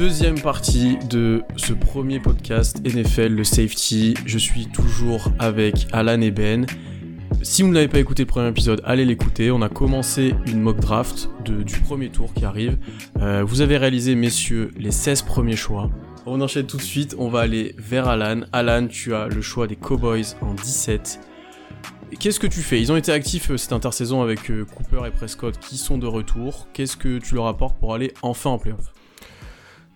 Deuxième partie de ce premier podcast NFL, le safety. Je suis toujours avec Alan et Ben. Si vous ne l'avez pas écouté le premier épisode, allez l'écouter. On a commencé une mock draft du premier tour qui arrive. Euh, vous avez réalisé, messieurs, les 16 premiers choix. On enchaîne tout de suite, on va aller vers Alan. Alan, tu as le choix des Cowboys en 17. Qu'est-ce que tu fais? Ils ont été actifs euh, cette intersaison avec euh, Cooper et Prescott qui sont de retour. Qu'est-ce que tu leur apportes pour aller enfin en playoff?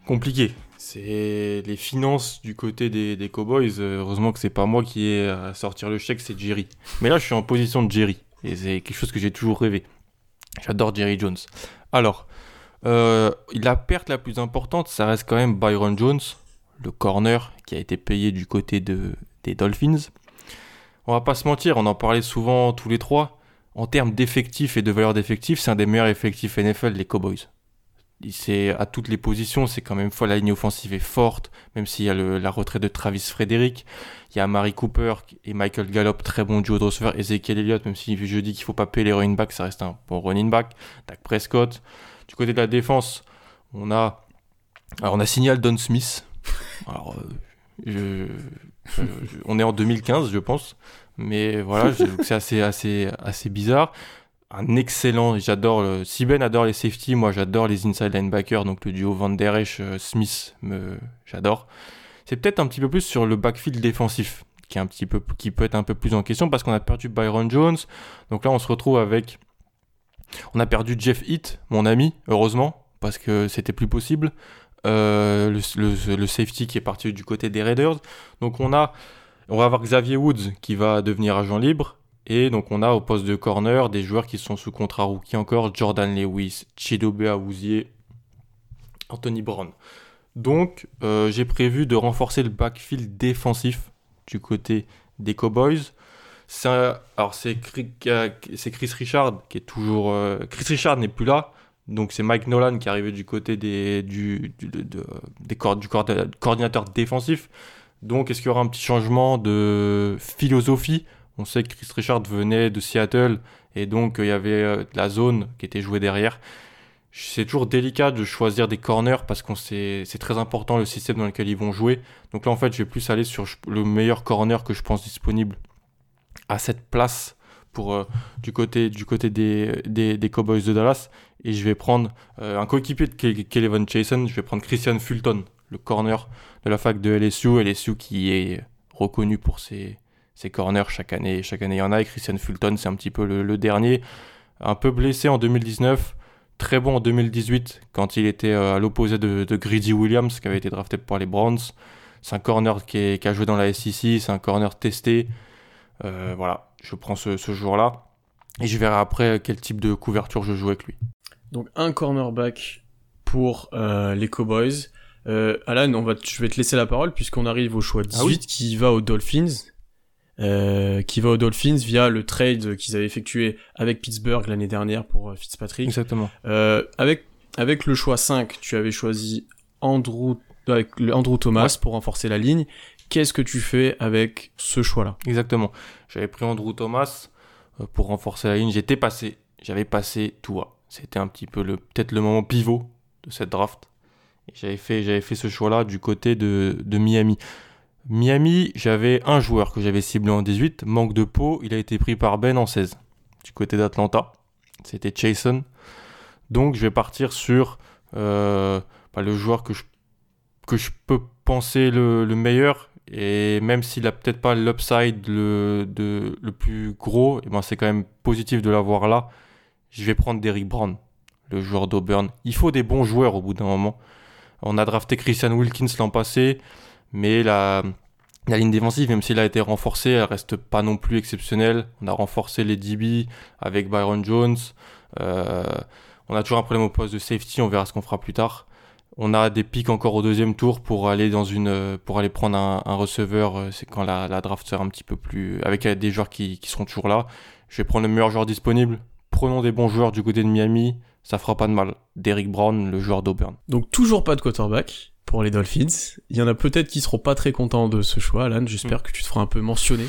Compliqué. C'est les finances du côté des, Cowboys. Euh, heureusement que c'est pas moi qui ai à sortir le chèque, c'est Jerry. Mais là, je suis en position de Jerry. Et c'est quelque chose que j'ai toujours rêvé. J'adore Jerry Jones. Alors, la perte la plus importante, ça reste quand même Byron Jones, le corner qui a été payé du côté de, des Dolphins on va pas se mentir, on en parlait souvent tous les trois. En termes d'effectifs et de valeur d'effectifs, c'est un des meilleurs effectifs NFL, les Cowboys. C'est à toutes les positions, c'est quand même folle. La ligne offensive est forte, même s'il y a la retraite de Travis Frederick. Il y a Mary Cooper et Michael Gallup, très bon duo de receveurs. Ezekiel Elliott, même si je dis qu'il faut pas payer les running backs, ça reste un bon running back. Dak Prescott. Du côté de la défense, on a, alors on a signé Aldon Smith. Alors, euh, on est en 2015, je pense. Mais voilà, c'est assez, assez, assez bizarre. Excellent, j'adore, si Ben adore les safety, moi j'adore les inside linebackers, donc le duo Van Der Esch-Smith, me, j'adore. C'est peut-être un petit peu plus sur le backfield défensif qui, est un petit peu, qui peut être un peu plus en question parce qu'on a perdu Byron Jones. Donc là, on se retrouve avec. On a perdu Jeff Heath, mon ami, heureusement, parce que c'était plus possible. Euh, le, safety qui est parti du côté des Raiders. Donc on a, on va avoir Xavier Woods qui va devenir agent libre. Et donc on a au poste de corner des joueurs qui sont sous contrat rookie encore, Jordan Lewis, Chidobe Awuzie, Anthony Brown. Donc euh, j'ai prévu de renforcer le backfield défensif du côté des Cowboys. alors c'est Chris Richard qui est toujours... Euh, Chris Richard n'est plus là, donc c'est Mike Nolan qui est arrivé du côté des, du, des du coordinateur défensif. Donc est-ce qu'il y aura un petit changement de philosophie? On sait que Chris Richard venait de Seattle et donc il y avait euh, la zone qui était jouée derrière. C'est toujours délicat de choisir des corners parce que c'est très important le système dans lequel ils vont jouer. Donc là en fait je vais plus aller sur le meilleur corner que je pense disponible à cette place pour, euh, du côté, du côté des, Cowboys de Dallas. Et je vais prendre euh, un coéquipier de Kevin Jason. Je vais prendre Christian Fulton, le corner de la fac de LSU. LSU qui est reconnu pour ses, ses corners chaque année. Chaque année, il y en a. Et Christian Fulton, c'est un petit peu le, dernier. Un peu blessé en 2019 très bon en 2018 quand il était euh, à l'opposé de, de, Greedy Williams qui avait été drafté par les Browns. C'est un corner qui, qui, a joué dans la SEC, c'est un corner testé. voilà, je prends ce, ce jour-là. Et je verrai après quel type de couverture je joue avec lui. Donc un cornerback pour euh, les Cowboys. Euh, Alan, on va, je vais te laisser la parole puisqu'on arrive au choix 18 ah qui va aux Dolphins. Euh, qui va aux Dolphins via le trade qu'ils avaient effectué avec Pittsburgh l'année dernière pour euh, Fitzpatrick. Exactement. Euh, avec, avec le choix 5, tu avais choisi Andrew, avec Andrew Thomas pour renforcer la ligne qu'est-ce que tu fais avec ce choix-là? Exactement. J'avais pris Andrew Thomas pour renforcer la ligne. J'étais passé, j'avais passé tout. C'était un petit peu le peut-être le moment pivot de cette draft. J'avais fait, j'avais fait ce choix-là du côté de, de Miami. Miami, j'avais un joueur que j'avais ciblé en 18, manque de peau, il a été pris par Ben en 16. Du côté d'Atlanta, c'était Jason. Donc je vais partir sur euh, bah, le joueur que je, peux penser le, le meilleur et même s'il a peut-être pas l'upside le, plus gros, eh ben c'est quand même positif de l'avoir là. Je vais prendre Derrick Brown, le joueur d'Auburn. Il faut des bons joueurs au bout d'un moment. On a drafté Christian Wilkins l'an passé, mais la, ligne défensive, même s'il a été renforcée, elle reste pas non plus exceptionnelle. On a renforcé les DB avec Byron Jones. Euh, on a toujours un problème au poste de safety, on verra ce qu'on fera plus tard. On a des pics encore au deuxième tour pour aller dans une, pour aller prendre un, receveur. Euh, c'est quand la, draft sera un petit peu plus, avec des joueurs qui, qui seront toujours là. Je vais prendre le meilleur joueur disponible. Prenons des bons joueurs du côté de Miami. Ça fera pas de mal. Derrick Brown, le joueur d'Auburn. Donc toujours pas de quarterback pour les Dolphins. Il y en a peut-être qui seront pas très contents de ce choix, Alan. J'espère mm. que tu te feras un peu mentionner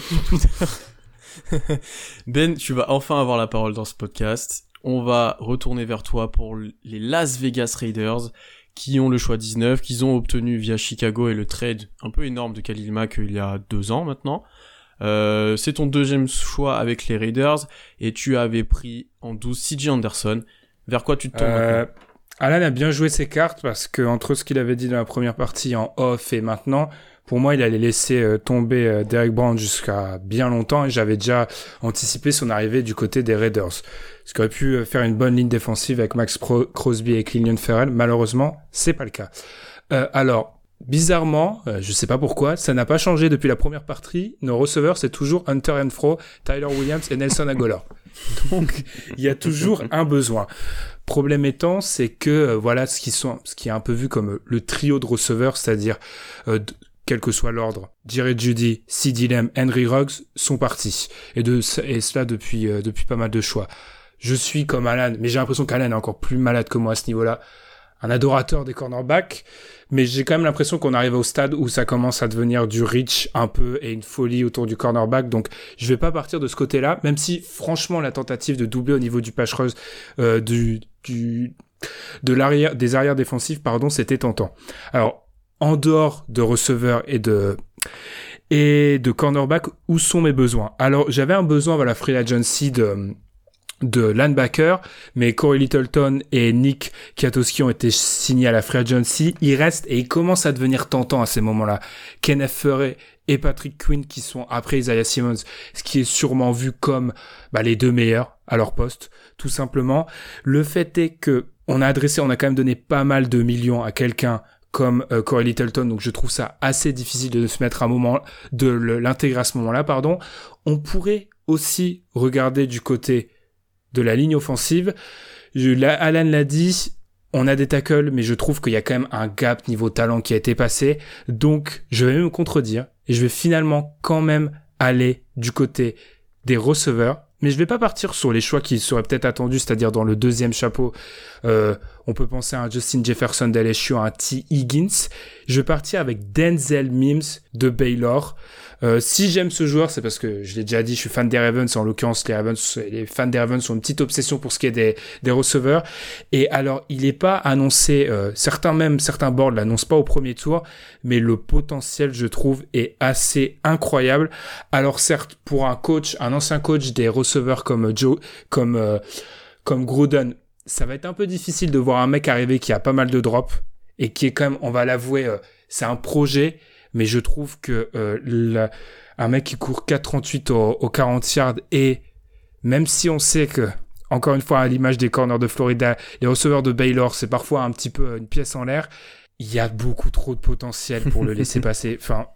ben, tu vas enfin avoir la parole dans ce podcast. On va retourner vers toi pour les Las Vegas Raiders qui ont le choix 19, qu'ils ont obtenu via Chicago et le trade un peu énorme de Khalil Mack il y a deux ans maintenant. Euh, c'est ton deuxième choix avec les Raiders et tu avais pris en 12 CJ Anderson. Vers quoi tu te tournes euh, Alan a bien joué ses cartes parce que entre ce qu'il avait dit dans la première partie en off et maintenant, pour moi, il allait laisser euh, tomber euh, Derek Brown jusqu'à bien longtemps et j'avais déjà anticipé son arrivée du côté des Raiders. Ce qui aurait pu faire une bonne ligne défensive avec Max Crosby et Clinton Ferrell. Malheureusement, c'est pas le cas. alors, Bizarrement, euh, je sais pas pourquoi, ça n'a pas changé depuis la première partie. Nos receveurs, c'est toujours Hunter Fro, Tyler Williams et Nelson Aguilar. Donc, il y a toujours un besoin. Problème étant, c'est que euh, voilà ce qui sont, ce qui est un peu vu comme le trio de receveurs, c'est-à-dire euh, quel que soit l'ordre, Jared Judy, C.D. Lamb, Henry Ruggs sont partis. Et, de, et cela depuis, depuis pas mal de choix. Je suis comme Alan, mais j'ai l'impression qu'Alan est encore plus malade que moi à ce niveau-là. Un adorateur des cornerbacks mais j'ai quand même l'impression qu'on arrive au stade où ça commence à devenir du reach un peu et une folie autour du cornerback. Donc, je vais pas partir de ce côté-là, même si franchement la tentative de doubler au niveau du patch euh, du, du de l'arrière des arrières défensifs, pardon, c'était tentant. Alors, en dehors de receveur et de et de cornerback, où sont mes besoins? Alors, j'avais un besoin à la free agency de de linebacker, mais Corey Littleton et Nick Kiatowski ont été signés à la free agency. Ils restent et ils commencent à devenir tentants à ces moments-là. Kenneth Furry et Patrick Quinn qui sont après Isaiah Simmons, ce qui est sûrement vu comme bah, les deux meilleurs à leur poste, tout simplement. Le fait est que on a adressé, on a quand même donné pas mal de millions à quelqu'un comme euh, Corey Littleton, donc je trouve ça assez difficile de se mettre à un moment, de l'intégrer à ce moment-là, pardon. On pourrait aussi regarder du côté de la ligne offensive. Je, Alan l'a dit, on a des tackles, mais je trouve qu'il y a quand même un gap niveau talent qui a été passé. Donc, je vais me contredire et je vais finalement quand même aller du côté des receveurs. Mais je vais pas partir sur les choix qui seraient peut-être attendus, c'est-à-dire dans le deuxième chapeau, euh, on peut penser à un Justin Jefferson d'LSU, à un T. Higgins. Je vais partir avec Denzel Mims de Baylor. Euh, si j'aime ce joueur, c'est parce que je l'ai déjà dit, je suis fan des Ravens. En l'occurrence, les Ravens, les fans des Ravens ont une petite obsession pour ce qui est des, des receveurs. Et alors, il n'est pas annoncé. Euh, certains même, certains boards l'annoncent pas au premier tour, mais le potentiel, je trouve, est assez incroyable. Alors certes, pour un coach, un ancien coach des receveurs comme Joe, comme euh, comme Gruden, ça va être un peu difficile de voir un mec arriver qui a pas mal de drops et qui est quand même, on va l'avouer, c'est un projet mais je trouve que euh, un mec qui court 4,38 au, au 40 yards et même si on sait que encore une fois à l'image des corners de Florida, les receveurs de Baylor, c'est parfois un petit peu une pièce en l'air. Il y a beaucoup trop de potentiel pour le laisser passer. Enfin,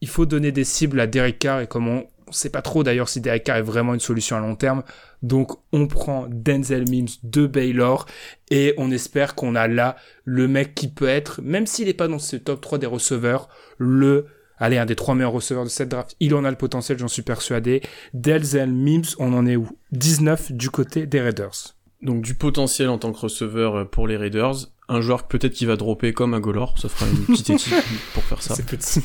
il faut donner des cibles à Derek Carr et comme on, sait pas trop d'ailleurs si Derek Carr est vraiment une solution à long terme. Donc on prend Denzel Mims de Baylor et on espère qu'on a là le mec qui peut être, même s'il n'est pas dans ce top 3 des receveurs, le allez, un des trois meilleurs receveurs de cette draft. Il en a le potentiel, j'en suis persuadé. Denzel Mims, on en est où? 19 du côté des Raiders. Donc du potentiel en tant que receveur euh, pour les Raiders. Un joueur peut-être qui va dropper comme un Golor, ça fera une petite équipe pour faire ça. C'est petit.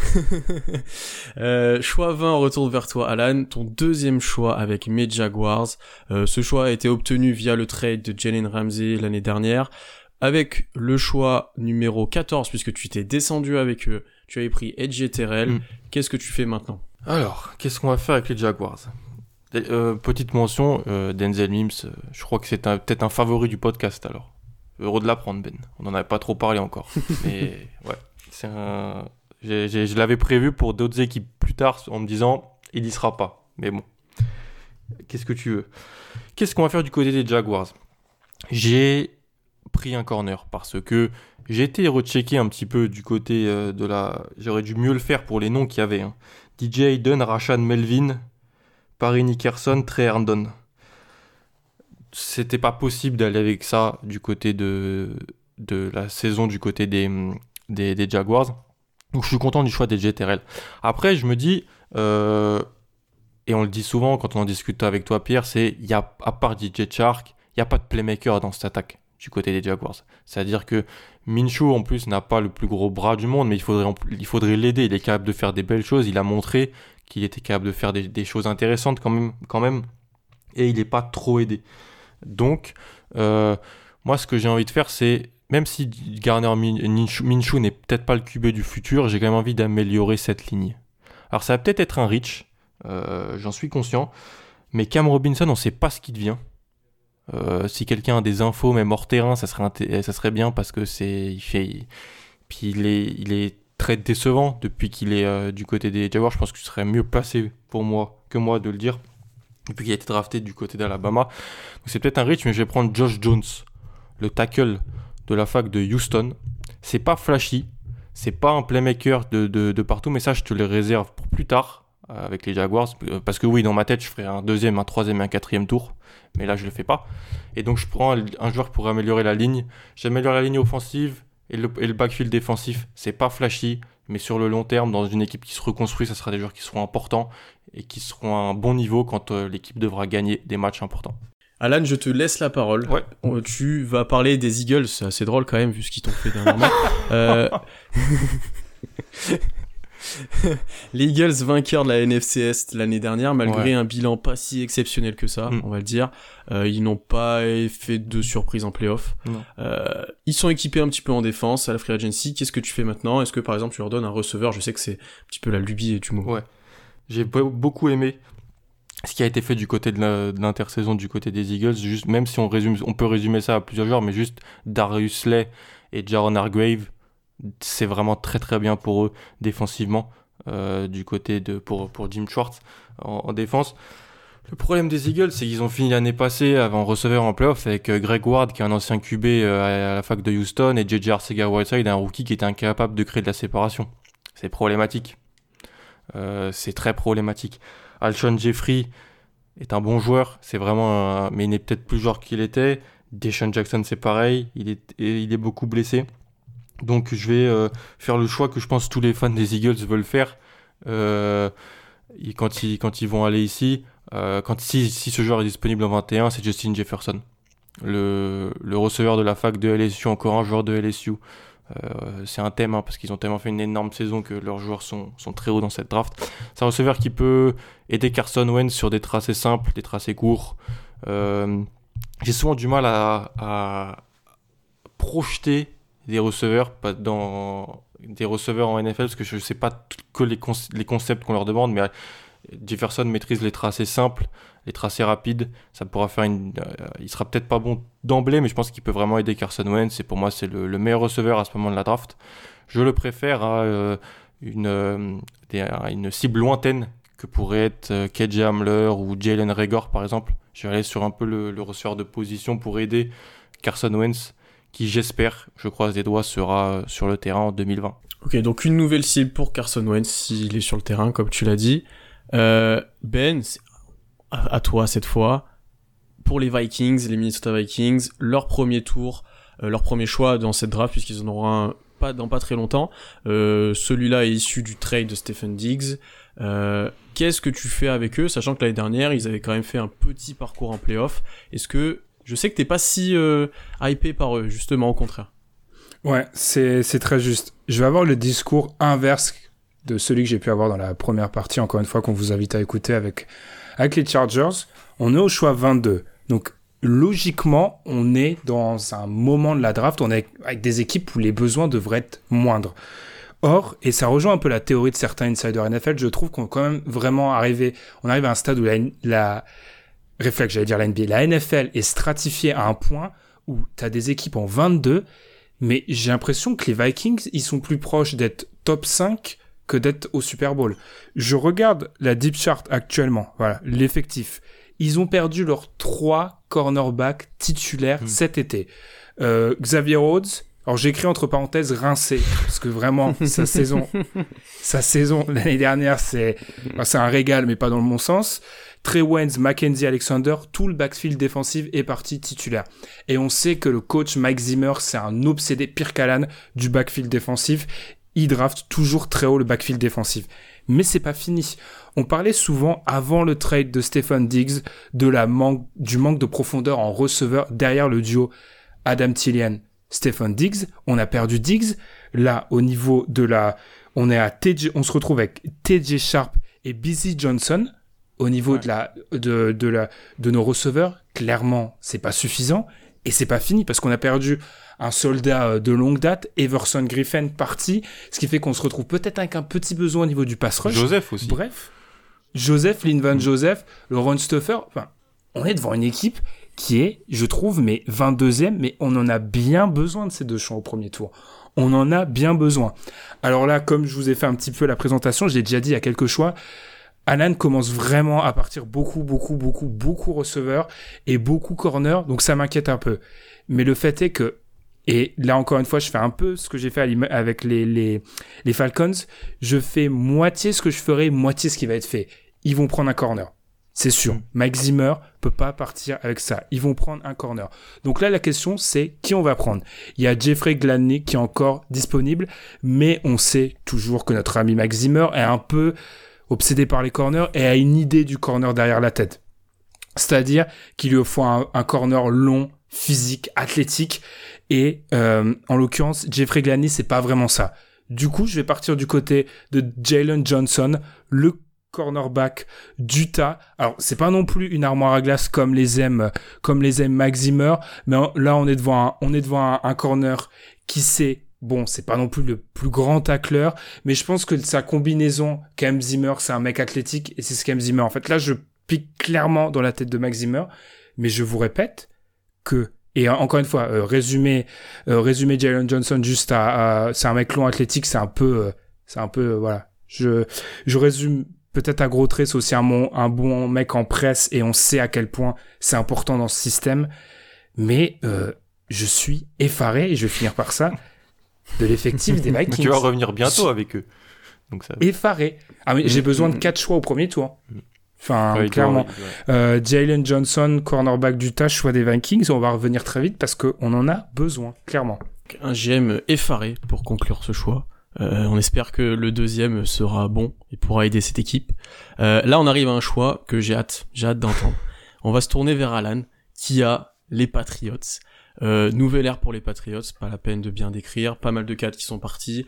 euh, choix 20, on retourne vers toi, Alan. Ton deuxième choix avec mes Jaguars. Euh, ce choix a été obtenu via le trade de Jalen Ramsey l'année dernière. Avec le choix numéro 14, puisque tu t'es descendu avec eux, tu avais pris Edge Terrell. Mm. Qu'est-ce que tu fais maintenant? Alors, qu'est-ce qu'on va faire avec les Jaguars? Euh, Petite mention, Denzel Mims, je crois que c'est peut-être un favori du podcast alors. Heureux de l'apprendre, Ben. On n'en avait pas trop parlé encore. Mais ouais, c'est un, je l'avais prévu pour d'autres équipes plus tard en me disant il y sera pas. Mais bon, qu'est-ce que tu veux? Qu'est-ce qu'on va faire du côté des Jaguars? J'ai pris un corner parce que j'ai été rechecké un petit peu du côté euh, de la. J'aurais dû mieux le faire pour les noms qu'il y avait. Hein. DJ Hayden, Rashan Melvin, Paris Nickerson, Trey Herndon. C'était pas possible d'aller avec ça du côté de, de la saison du côté des, des Jaguars. Donc je suis content du choix des JTRL. Après, je me dis, euh, et on le dit souvent quand on en discute avec toi, Pierre, c'est, y a, à part DJ Shark, il n'y a pas de playmaker dans cette attaque du côté des Jaguars. C'est-à-dire que Minshew, en plus, n'a pas le plus gros bras du monde, mais il faudrait, il faudrait l'aider. Il est capable de faire des belles choses. Il a montré qu'il était capable de faire des, choses intéressantes quand même, quand même. Et il n'est pas trop aidé. Donc, euh, moi, ce que j'ai envie de faire, c'est même si Garner Minshew n'est peut-être pas le QB du futur, j'ai quand même envie d'améliorer cette ligne. Alors ça va peut-être être un reach, euh, j'en suis conscient, mais Cam Robinson, on ne sait pas ce qu'il devient. Euh, si quelqu'un a des infos, même hors terrain, ça serait, ça serait bien parce que c'est, puis il est, il est très décevant depuis qu'il est euh, du côté des Jaguars. Je pense que ce serait mieux placé pour moi que moi de le dire depuis qu'il a été drafté du côté d'Alabama. C'est peut-être un reach, mais je vais prendre Josh Jones, le tackle de la fac de Houston. C'est pas flashy, c'est pas un playmaker de, partout, mais ça je te le réserve pour plus tard euh, avec les Jaguars. Euh, parce que oui, dans ma tête, je ferai un deuxième, un troisième et un quatrième tour. Mais là, je le fais pas. Et donc, je prends un joueur pour améliorer la ligne. J'améliore la ligne offensive et le, et le backfield défensif. C'est pas flashy, mais sur le long terme, dans une équipe qui se reconstruit, ça sera des joueurs qui seront importants et qui seront à un bon niveau quand euh, l'équipe devra gagner des matchs importants. Alan, je te laisse la parole. Ouais. Tu vas parler des Eagles, c'est assez drôle quand même vu ce qu'ils t'ont fait dernièrement. euh... les Eagles vainqueurs de la NFC Est l'année dernière, malgré un bilan pas si exceptionnel que ça, mm. on va le dire. Euh, ils n'ont pas fait de surprise en playoff. Euh, ils sont équipés un petit peu en défense à la free agency. Qu'est-ce que tu fais maintenant? Est-ce que par exemple tu leur donnes un receveur? Je sais que c'est un petit peu la lubie et du mot. Ouais. J'ai beaucoup aimé ce qui a été fait du côté de l'intersaison du côté des Eagles. Juste, même si on résume, on peut résumer ça à plusieurs joueurs, mais juste Darius Slay et Jaron Hargrave c'est vraiment très très bien pour eux défensivement euh, du côté de pour, pour Jim Schwartz en, défense. Le problème des Eagles, c'est qu'ils ont fini l'année passée avant receveur en playoff avec euh, Greg Ward, qui est un ancien QB euh, à la fac de Houston, et JJ Arcega-Whiteside, un rookie qui était incapable de créer de la séparation. C'est problématique. c'est très problématique. Alshon Jeffrey est un bon joueur, c'est vraiment, mais il n'est peut-être plus joueur qu'il était. Deshaun Jackson, c'est pareil, il est, il est beaucoup blessé. Donc je vais euh, faire le choix que je pense tous les fans des Eagles veulent faire euh, quand, ils, quand ils vont aller ici. Euh, quand, si, si, ce joueur est disponible en 21, c'est Justin Jefferson, le, le, receveur de la fac de LSU, encore un joueur de LSU. C'est un thème hein, parce qu'ils ont tellement fait une énorme saison que leurs joueurs sont, sont très hauts dans cette draft. C'est un receveur qui peut aider Carson Wentz sur des tracés simples, des tracés courts. J'ai souvent du mal à, projeter des receveurs, dans des receveurs en NFL, parce que je ne sais pas que les, les concepts qu'on leur demande, mais Jefferson maîtrise les tracés simples, les tracés rapides. Ça pourra faire une. Euh, il sera peut-être pas bon d'emblée, mais je pense qu'il peut vraiment aider Carson Wentz. Et pour moi, c'est le, meilleur receveur à ce moment de la draft. Je le préfère à euh, une, euh, une cible lointaine que pourrait être KJ Hamler ou Jalen Regor, par exemple. Je vais aller sur un peu le, le receveur de position pour aider Carson Wentz qui j'espère, je croise des doigts, sera sur le terrain en 2020. Ok, donc une nouvelle cible pour Carson Wentz s'il est sur le terrain, comme tu l'as dit. Euh, ben, à, toi cette fois. Pour les Vikings, les Minnesota Vikings, leur premier tour, euh, leur premier choix dans cette draft, puisqu'ils en auront un pas dans pas très longtemps. Euh, celui-là est issu du trade de Stephen Diggs. Qu'est-ce que tu fais avec eux, sachant que l'année dernière, ils avaient quand même fait un petit parcours en playoff. Est-ce que je sais que t'es pas si hypé par eux, justement, au contraire. Ouais, c'est très juste. Je vais avoir le discours inverse de celui que j'ai pu avoir dans la première partie, encore une fois, qu'on vous invite à écouter avec, avec les Chargers. On est au choix 22. Donc, logiquement, on est dans un moment de la draft, on est avec des équipes où les besoins devraient être moindres. Or, et ça rejoint un peu la théorie de certains insiders NFL, je trouve qu'on est quand même vraiment arrivé, on arrive à un stade où la, la, réflexe, j'allais dire la NBA, la NFL est stratifiée à un point où tu as des équipes en 22, mais j'ai l'impression que les Vikings, ils sont plus proches d'être top 5 que d'être au Super Bowl. Je regarde la deep chart actuellement, voilà, l'effectif. Ils ont perdu leurs trois cornerbacks titulaires hmm. cet été. Euh, Xavier Rhodes, alors j'écris entre parenthèses rincé parce que vraiment sa saison, sa saison l'année dernière c'est c'est un régal mais pas dans le bon sens. Trey Waynes, Mackenzie Alexander, tout le backfield défensif est parti titulaire. Et on sait que le coach Mike Zimmer, c'est un obsédé pire qu'Alan du backfield défensif. Il draft toujours très haut le backfield défensif. Mais c'est pas fini. On parlait souvent avant le trade de Stephen Diggs de la manque, du manque de profondeur en receveur derrière le duo Adam Tillian. Stephen Diggs, on a perdu Diggs. Là, au niveau de la, on est à TJ, on se retrouve avec TJ Sharp et Busy Johnson au niveau de la de, de la de nos receveurs, clairement, c'est pas suffisant. Et c'est pas fini parce qu'on a perdu un soldat euh, de longue date, Everson Griffin parti, ce qui fait qu'on se retrouve peut-être avec un petit besoin au niveau du pass rush. Joseph aussi. Bref, Joseph, Lin Van Joseph, Laurent Stoffer, enfin, on est devant une équipe qui est, je trouve, mais 22e, mais on en a bien besoin de ces deux champs au premier tour. On en a bien besoin. Alors là, comme je vous ai fait un petit peu la présentation, j'ai déjà dit il y a quelques choix, Alan commence vraiment à partir beaucoup, beaucoup, beaucoup, beaucoup receveur et beaucoup corner, donc ça m'inquiète un peu. Mais le fait est que, et là encore une fois, je fais un peu ce que j'ai fait avec les, les, les Falcons, je fais moitié ce que je ferai, moitié ce qui va être fait. Ils vont prendre un corner. C'est sûr. Mm. Mike Zimmer peut pas partir avec ça. Ils vont prendre un corner. Donc là, la question, c'est qui on va prendre? Il y a Jeffrey Gladney qui est encore disponible, mais on sait toujours que notre ami Mike Zimmer est un peu obsédé par les corners et a une idée du corner derrière la tête. C'est-à-dire qu'il lui faut un, corner long, physique, athlétique. Et euh, en l'occurrence, Jeffrey Gladney, c'est pas vraiment ça. Du coup, je vais partir du côté de Jalen Johnson, le cornerback d'Utah. Alors, c'est pas non plus une armoire à glace comme les aime, comme les aime Maximer, mais là, on est devant un, corner qui sait Bon, c'est pas non plus le plus grand tacleur, mais je pense que sa combinaison, Cam Zimmer, c'est un mec athlétique et c'est ce Cam Zimmer. En fait, là, je pique clairement dans la tête de Max Zimmer, mais je vous répète que et encore une fois, euh, résumer, euh, Jalen Johnson juste à, c'est un mec long athlétique, c'est un peu, euh, c'est un peu, voilà. Je, je résume peut-être à gros traits, c'est aussi un bon, un bon mec en presse et on sait à quel point c'est important dans ce système. Mais euh, je suis effaré et je vais finir par ça de l'effectif des Vikings. tu vas revenir bientôt avec eux. Donc ça... Effaré. Ah mais j'ai mm, besoin de mm. quatre choix au premier tour. Mm. Enfin, clairement. Euh, Jalen Johnson, cornerback du tâche, choix des Vikings. On va revenir très vite parce qu'on en a besoin, clairement. Un GM effaré pour conclure ce choix. Euh, on espère que le deuxième sera bon et pourra aider cette équipe. Euh, là, on arrive à un choix que j'ai hâte, j'ai hâte d'entendre. On va se tourner vers Alan, qui a les Patriots. Euh, nouvelle ère pour les Patriots, pas la peine de bien décrire, pas mal de cadres qui sont partis.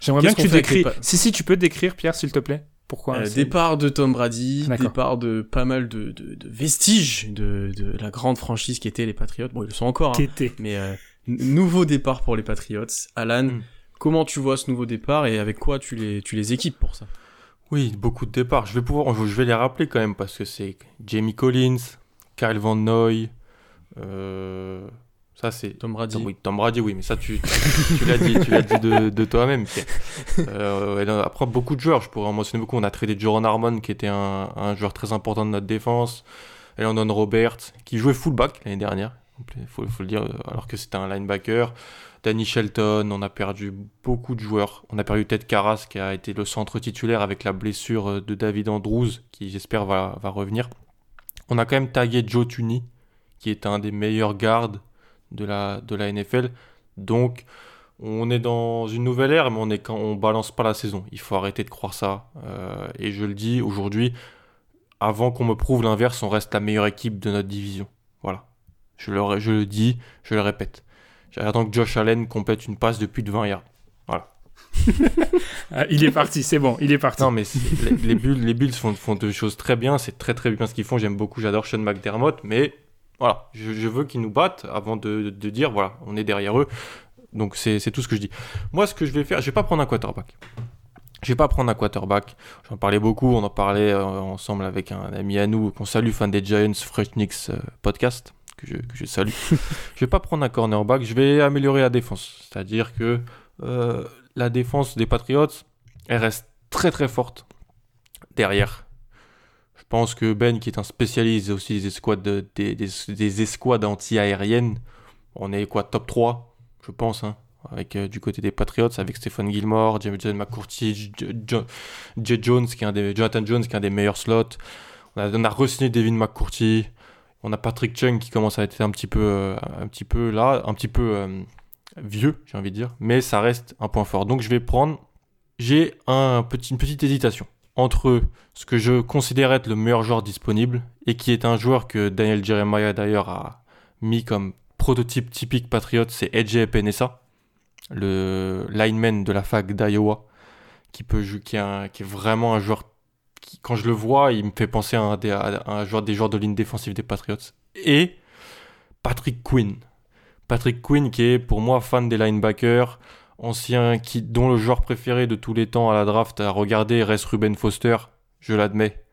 J'aimerais bien que tu décris. Si si, tu peux décrire, Pierre, s'il te plaît. Pourquoi euh, Départ de Tom Brady, départ de pas mal de, de, de vestiges de, de, la grande franchise qui était les Patriots. Bon, ils le sont encore. Hein, mais euh, nouveau départ pour les Patriots. Alan, mm. comment tu vois ce nouveau départ et avec quoi tu les, tu les équipes pour ça? Oui, beaucoup de départs. Je vais pouvoir, je vais les rappeler quand même parce que c'est Jamie Collins, Kyle Van Noy, euh, ça, c'est. Tom Brady. oui, Tom Brady, oui, mais ça, tu, tu, l'as dit, tu l'as dit de, de toi-même. Euh, après, beaucoup de joueurs, je pourrais en mentionner beaucoup. On a tradé Joran Harmon, qui était un, un, joueur très important de notre défense. Landon Robert, qui jouait fullback l'année dernière, il faut, faut, le dire, alors que c'était un linebacker. Danny Shelton, on a perdu beaucoup de joueurs. On a perdu Ted Carras, qui a été le centre titulaire avec la blessure de David Andrews, qui j'espère va, va revenir. On a quand même tagué Joe Tunney, qui est un des meilleurs gardes de la, de la NFL. Donc, on est dans une nouvelle ère, mais on est quand on balance pas la saison. Il faut arrêter de croire ça. Euh, et je le dis aujourd'hui, avant qu'on me prouve l'inverse, on reste la meilleure équipe de notre division. Voilà. Je le, je le dis, je le répète. J'attends que Josh Allen complète une passe de plus de 20 yards. Voilà. Ah, il est parti, c'est bon, il est parti. Non, mais les, Bulls, les Bulls font, font des choses très bien, c'est très très bien ce qu'ils font. J'aime beaucoup, j'adore Sean McDermott, mais voilà, je, veux qu'ils nous battent avant de, dire, voilà, on est derrière eux. Donc c'est tout ce que je dis. Moi, ce que je vais faire, je vais pas prendre un quarterback. Je vais pas prendre un quarterback. J'en parlais beaucoup, on en parlait euh, ensemble avec un ami à nous qu'on salue, fan des Giants, Freshnix euh, podcast, que je, que je salue. je vais pas prendre un cornerback, je vais améliorer la défense. C'est-à-dire que euh, la défense des Patriots, elle reste très très forte derrière. Je pense que Ben, qui est un spécialiste aussi des escouades, des, des, anti-aériennes, on est quoi, top 3, je pense, hein, avec euh, du côté des Patriots, avec Stephen Gilmore, James McCourty, Jay Jones, qui est un des, Jonathan Jones, qui est un des meilleurs slots. On a, on a Devin McCourty. On a Patrick Chung qui commence à être un petit peu, euh, un petit peu là, un petit peu euh, vieux, j'ai envie de dire. Mais ça reste un point fort. Donc je vais prendre. J'ai une petite hésitation entre ce que je considère être le meilleur joueur disponible et qui est un joueur que Daniel Jeremiah d'ailleurs a mis comme prototype typique patriote, c'est Edge Penessa, le lineman de la fac d'Iowa, qui peut est, qui est vraiment un joueur qui, quand je le vois, il me fait penser à un, joueur des joueurs de ligne défensive des Patriots. Et Patrick Quinn, Patrick Quinn, qui est pour moi fan des linebackers, ancien, qui, dont le joueur préféré de tous les temps à la draft à regarder reste Ruben Foster, je l'admets.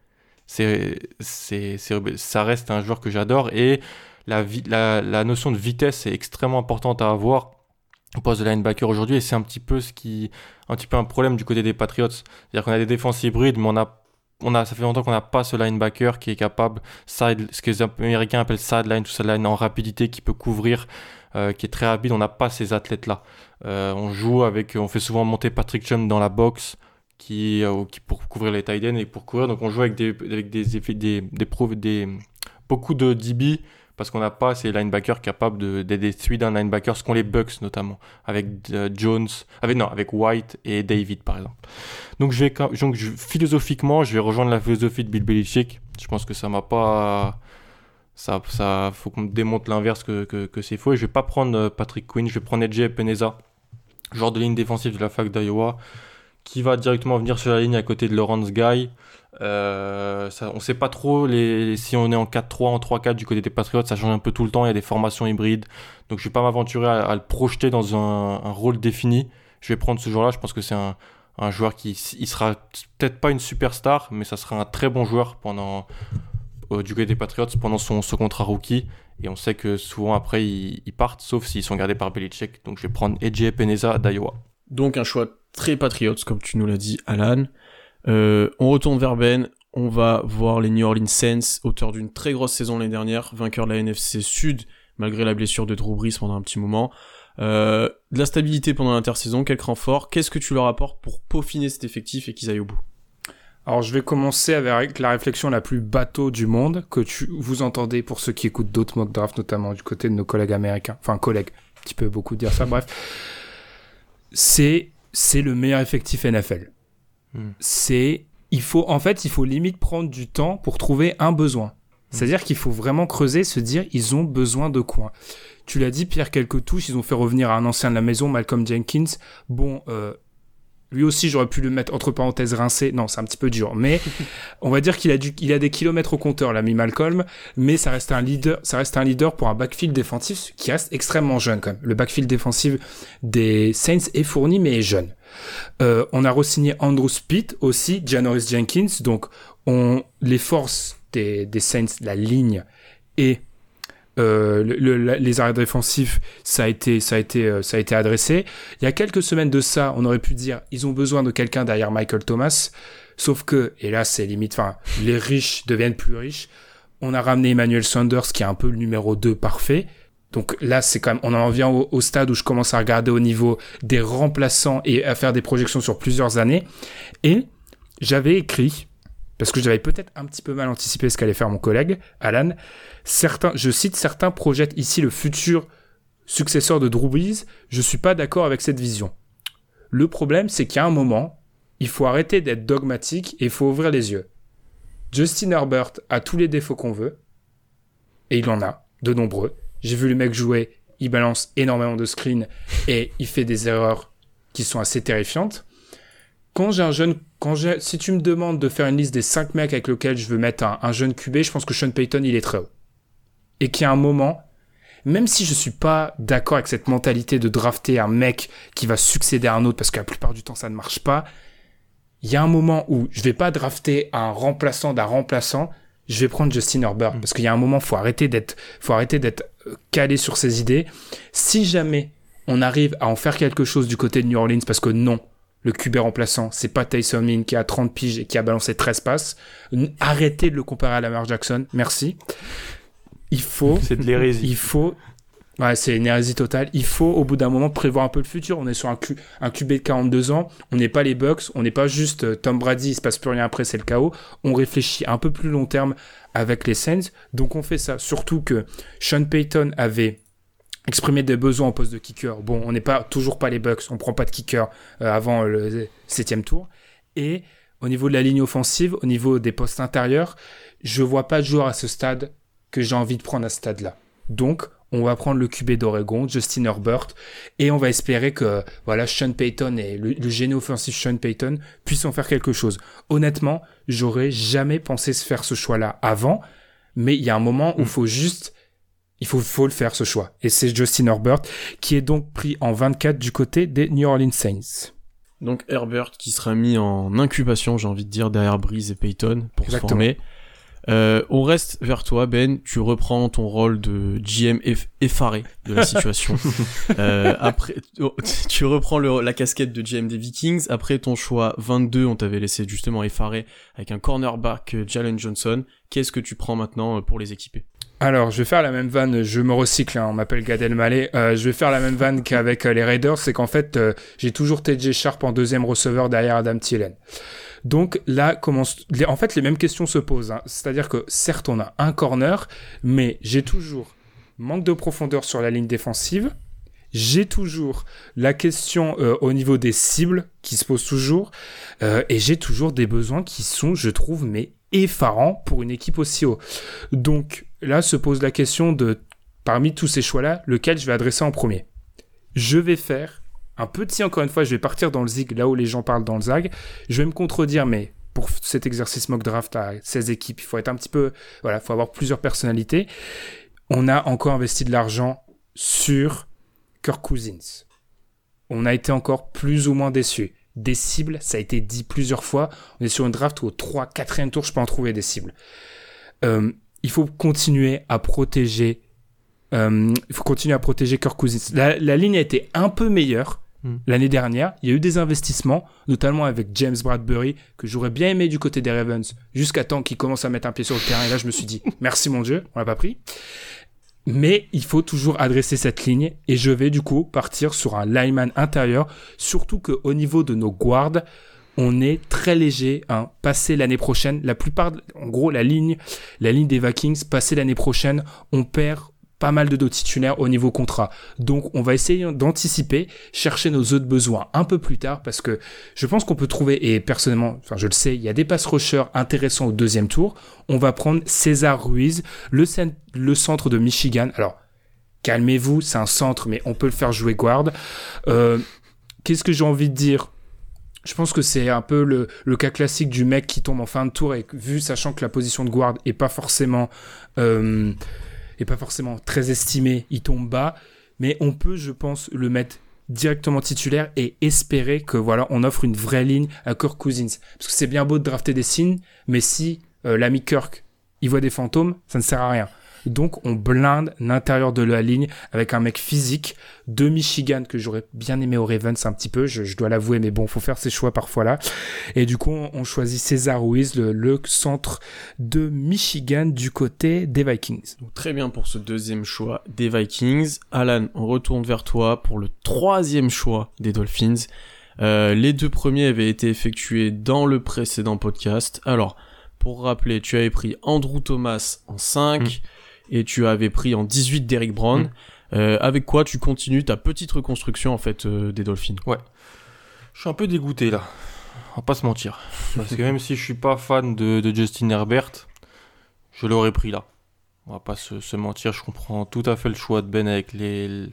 C'est, c'est, ça reste un joueur que j'adore et la, la, la notion de vitesse est extrêmement importante à avoir au poste de linebacker aujourd'hui et c'est un petit peu ce qui un petit peu un problème du côté des Patriots c'est-à-dire qu'on a des défenses hybrides mais on a on a ça fait longtemps qu'on n'a pas ce linebacker qui est capable side ce que les américains appellent sideline to sideline en rapidité qui peut couvrir euh, qui est très rapide on n'a pas ces athlètes là euh, on joue avec on fait souvent monter Patrick Chung dans la box qui, euh, qui pour couvrir les tight ends et pour couvrir donc on joue avec des avec des effets des des, des, des beaucoup de DB parce qu'on n'a pas ces linebackers capables d'aider celui d'un linebacker, ce qu'ont les Bucks notamment, avec euh, Jones, avec, non, avec White et David par exemple. Donc, je vais, donc philosophiquement, je vais rejoindre la philosophie de Bill Belichick. Je pense que ça m'a pas. Ça, ça faut qu'on démonte l'inverse que, que, c'est faux. Et je vais pas prendre euh, Patrick Quinn, je vais prendre Edge Peneza, genre de ligne défensive de la fac d'Iowa, qui va directement venir sur la ligne à côté de Lawrence Guy euh, ça, on sait pas trop les, si on est en 4-3, en 3-4 du côté des Patriots, ça change un peu tout le temps, il y a des formations hybrides. Donc je vais pas m'aventurer à, le projeter dans un, rôle défini. Je vais prendre ce joueur-là, je pense que c'est un, un, joueur qui il sera peut-être pas une superstar, mais ça sera un très bon joueur pendant du côté des Patriots pendant son, contrat rookie. Et on sait que souvent après ils, partent, sauf s'ils sont gardés par Belichick. Donc je vais prendre EJ Peneza d'Iowa. Donc un choix très Patriots, comme tu nous l'as dit, Alan. Euh, on retourne vers Ben, on va voir les New Orleans Saints, auteur d'une très grosse saison l'année dernière, vainqueur de la NFC Sud, malgré la blessure de Drew Brees pendant un petit moment. Euh, de la stabilité pendant l'intersaison, quelques renforts. Qu'est-ce que tu leur apportes pour peaufiner cet effectif et qu'ils aillent au bout? Alors je vais commencer avec la réflexion la plus bateau du monde que tu vous entendez pour ceux qui écoutent d'autres mock drafts, notamment du côté de nos collègues américains, enfin collègues, un petit peu beaucoup dire ça, bref. C'est c'est le meilleur effectif NFL. Hmm. C'est, il faut, en fait, il faut limite prendre du temps pour trouver un besoin. Hmm. C'est-à-dire qu'il faut vraiment creuser, se dire, ils ont besoin de quoi. Tu l'as dit, Pierre, quelques touches, ils ont fait revenir un ancien de la maison, Malcolm Jenkins. Bon, euh, lui aussi, j'aurais pu le mettre entre parenthèses rincé. Non, c'est un petit peu dur. Mais on va dire qu'il a, du, il a des kilomètres au compteur, l'ami Malcolm. Mais ça reste un leader, ça reste un leader pour un backfield défensif qui reste extrêmement jeune quand même. Le backfield défensif des Saints est fourni mais est jeune. Euh, on a re-signé Andrew Spitt aussi, Janoris Jenkins. Donc, on, les forces des, des Saints, la ligne et euh, le, les arrêts défensifs, ça a été, ça a été, euh, ça a été adressé. Il y a quelques semaines de ça, on aurait pu dire, ils ont besoin de quelqu'un derrière Michael Thomas. Sauf que, et là c'est limite, enfin, les riches deviennent plus riches. On a ramené Emmanuel Sanders, qui est un peu le numéro 2 parfait. Donc là, c'est quand même, on en vient au, stade où je commence à regarder au niveau des remplaçants et à faire des projections sur plusieurs années. Et j'avais écrit, parce que j'avais peut-être un petit peu mal anticipé ce qu'allait faire mon collègue, Alan, certains, je cite certains projettent ici le futur successeur de Drew Brees, je suis pas d'accord avec cette vision. Le problème, c'est a un moment, il faut arrêter d'être dogmatique et il faut ouvrir les yeux. Justin Herbert a tous les défauts qu'on veut, et il en a, de nombreux. J'ai vu le mec jouer, il balance énormément de screens et il fait des erreurs qui sont assez terrifiantes. Quand j'ai un jeune, quand j'ai, si tu me demandes de faire une liste des 5 mecs avec lesquels je veux mettre un, un jeune QB, je pense que Sean Payton, il est très haut et qu'il y a un moment, même si je suis pas d'accord avec cette mentalité de drafter un mec qui va succéder à un autre parce que la plupart du temps ça ne marche pas, il y a un moment où je vais pas drafter un remplaçant d'un remplaçant, je vais prendre Justin Herbert mm. parce qu'il y a un moment faut arrêter d'être faut arrêter d'être euh, calé sur ses idées. Si jamais on arrive à en faire quelque chose du côté de New Orleans parce que non, le QB remplaçant, c'est pas Tyson Min qui a 30 piges et qui a balancé 13 passes. Arrêtez de le comparer à Lamar Jackson. Merci il faut. C'est de l'hérésie. Il faut. Ouais, c'est une hérésie totale. Il faut, au bout d'un moment, prévoir un peu le futur. On est sur un, Q, un QB de 42 ans. On n'est pas les Bucks. On n'est pas juste euh, Tom Brady, il se passe plus rien après, c'est le chaos. On réfléchit un peu plus long terme avec les Saints. Donc on fait ça. Surtout que Sean Payton avait exprimé des besoins en poste de kicker. Bon, on n'est pas toujours pas les Bucks. On prend pas de kicker euh, avant le septième tour. Et au niveau de la ligne offensive, au niveau des postes intérieurs, je vois pas de joueur à ce stade que j'ai envie de prendre à ce stade-là. Donc, on va prendre le QB d'Oregon, Justin Herbert, et on va espérer que voilà Sean Payton et le, génie offensif Sean Payton puissent en faire quelque chose. Honnêtement, j'aurais jamais pensé se faire ce choix-là avant, mais il y a un moment où il mm. faut juste Il faut, faut le faire ce choix. Et c'est Justin Herbert qui est donc pris en 24 du côté des New Orleans Saints. Donc Herbert qui sera mis en incubation, j'ai envie de dire, derrière Breeze et Peyton pour se former. Euh, on reste vers toi, Ben. Tu reprends ton rôle de GM effaré de la situation. euh, après, oh, tu reprends le, la casquette de GM des Vikings. Après ton choix 22, on t'avait laissé justement effaré avec un cornerback euh, Jalen Johnson. Qu'est-ce que tu prends maintenant euh, pour les équiper? Alors, je vais faire la même vanne, je me recycle, hein, on m'appelle Gad Elmaleh. Euh, je vais faire la même vanne qu'avec euh, les Raiders, c'est qu'en fait, euh, j'ai toujours TJ Sharp en deuxième receveur derrière Adam Thielen. Donc là, commence... en fait, les mêmes questions se posent. Hein. C'est-à-dire que certes, on a un corner, mais j'ai toujours manque de profondeur sur la ligne défensive. J'ai toujours la question au niveau des cibles qui se pose toujours, et j'ai toujours des besoins qui sont, je trouve, mais effarants pour une équipe aussi haut. Donc là se pose la question de, parmi tous ces choix-là, lequel je vais adresser en premier. Je vais faire un petit, encore une fois, je vais partir dans le zig, là où les gens parlent dans le zag. Je vais me contredire, mais pour cet exercice mock draft à 16 équipes, il faut être un petit peu, voilà, il faut avoir plusieurs personnalités. On a encore investi de l'argent sur Kirk Cousins. On a été encore plus ou moins déçus. Des cibles, ça a été dit plusieurs fois. On est sur une draft où au 3, 4e tour, je peux en trouver des cibles. Euh, il faut continuer à protéger. Euh, il faut continuer à protéger Kirk Cousins. La, ligne a été un peu meilleure hmm. l'année dernière. Il y a eu des investissements, notamment avec James Bradbury, que j'aurais bien aimé du côté des Ravens, jusqu'à temps qu'il commence à mettre un pied sur le terrain. Et là, je me suis dit, merci mon Dieu, on l'a pas pris. Mais il faut toujours adresser cette ligne et je vais du coup partir sur un lineman intérieur, surtout qu'au niveau de nos guards, on est très léger, hein, passer l'année prochaine, la plupart, en gros, la ligne, la ligne des Vikings, passer l'année prochaine, on perd pas mal de dos titulaires au niveau contrat. Donc on va essayer d'anticiper, chercher nos autres besoins un peu plus tard parce que je pense qu'on peut trouver, et personnellement, enfin je le sais, il y a des pass rushers intéressants au deuxième tour. On va prendre César Ruiz, le, centre de Michigan. Alors, calmez-vous, c'est un centre, mais on peut le faire jouer guard. Euh, Qu'est-ce que j'ai envie de dire? Je pense que c'est un peu le, le, cas classique du mec qui tombe en fin de tour et vu sachant que la position de guard est pas forcément euh, est pas forcément très estimée, il tombe bas, mais on peut, je pense, le mettre directement titulaire et espérer que voilà, on offre une vraie ligne à Kirk Cousins. Parce que c'est bien beau de drafter des signes, mais si euh, l'ami Kirk il voit des fantômes, ça ne sert à rien. Donc on blinde l'intérieur de la ligne avec un mec physique de Michigan que j'aurais bien aimé au Ravens un petit peu, je, dois l'avouer, mais bon, faut faire ses choix parfois là. Et du coup, on, choisit César Ruiz, le, centre de Michigan du côté des Vikings. très bien pour ce deuxième choix des Vikings. Alan, on retourne vers toi pour le troisième choix des Dolphins. Euh, les deux premiers avaient été effectués dans le précédent podcast. Alors, pour rappeler, tu avais pris Andrew Thomas en 5, et tu avais pris en 18 Derrick Brown. Mm. Euh, avec quoi tu continues ta petite reconstruction en fait euh, des Dolphins? Ouais. Je suis un peu dégoûté là. On va pas se mentir. Parce que même si je suis pas fan de, Justin Herbert, je l'aurais pris là. On va pas se, mentir, je comprends tout à fait le choix de Ben avec les,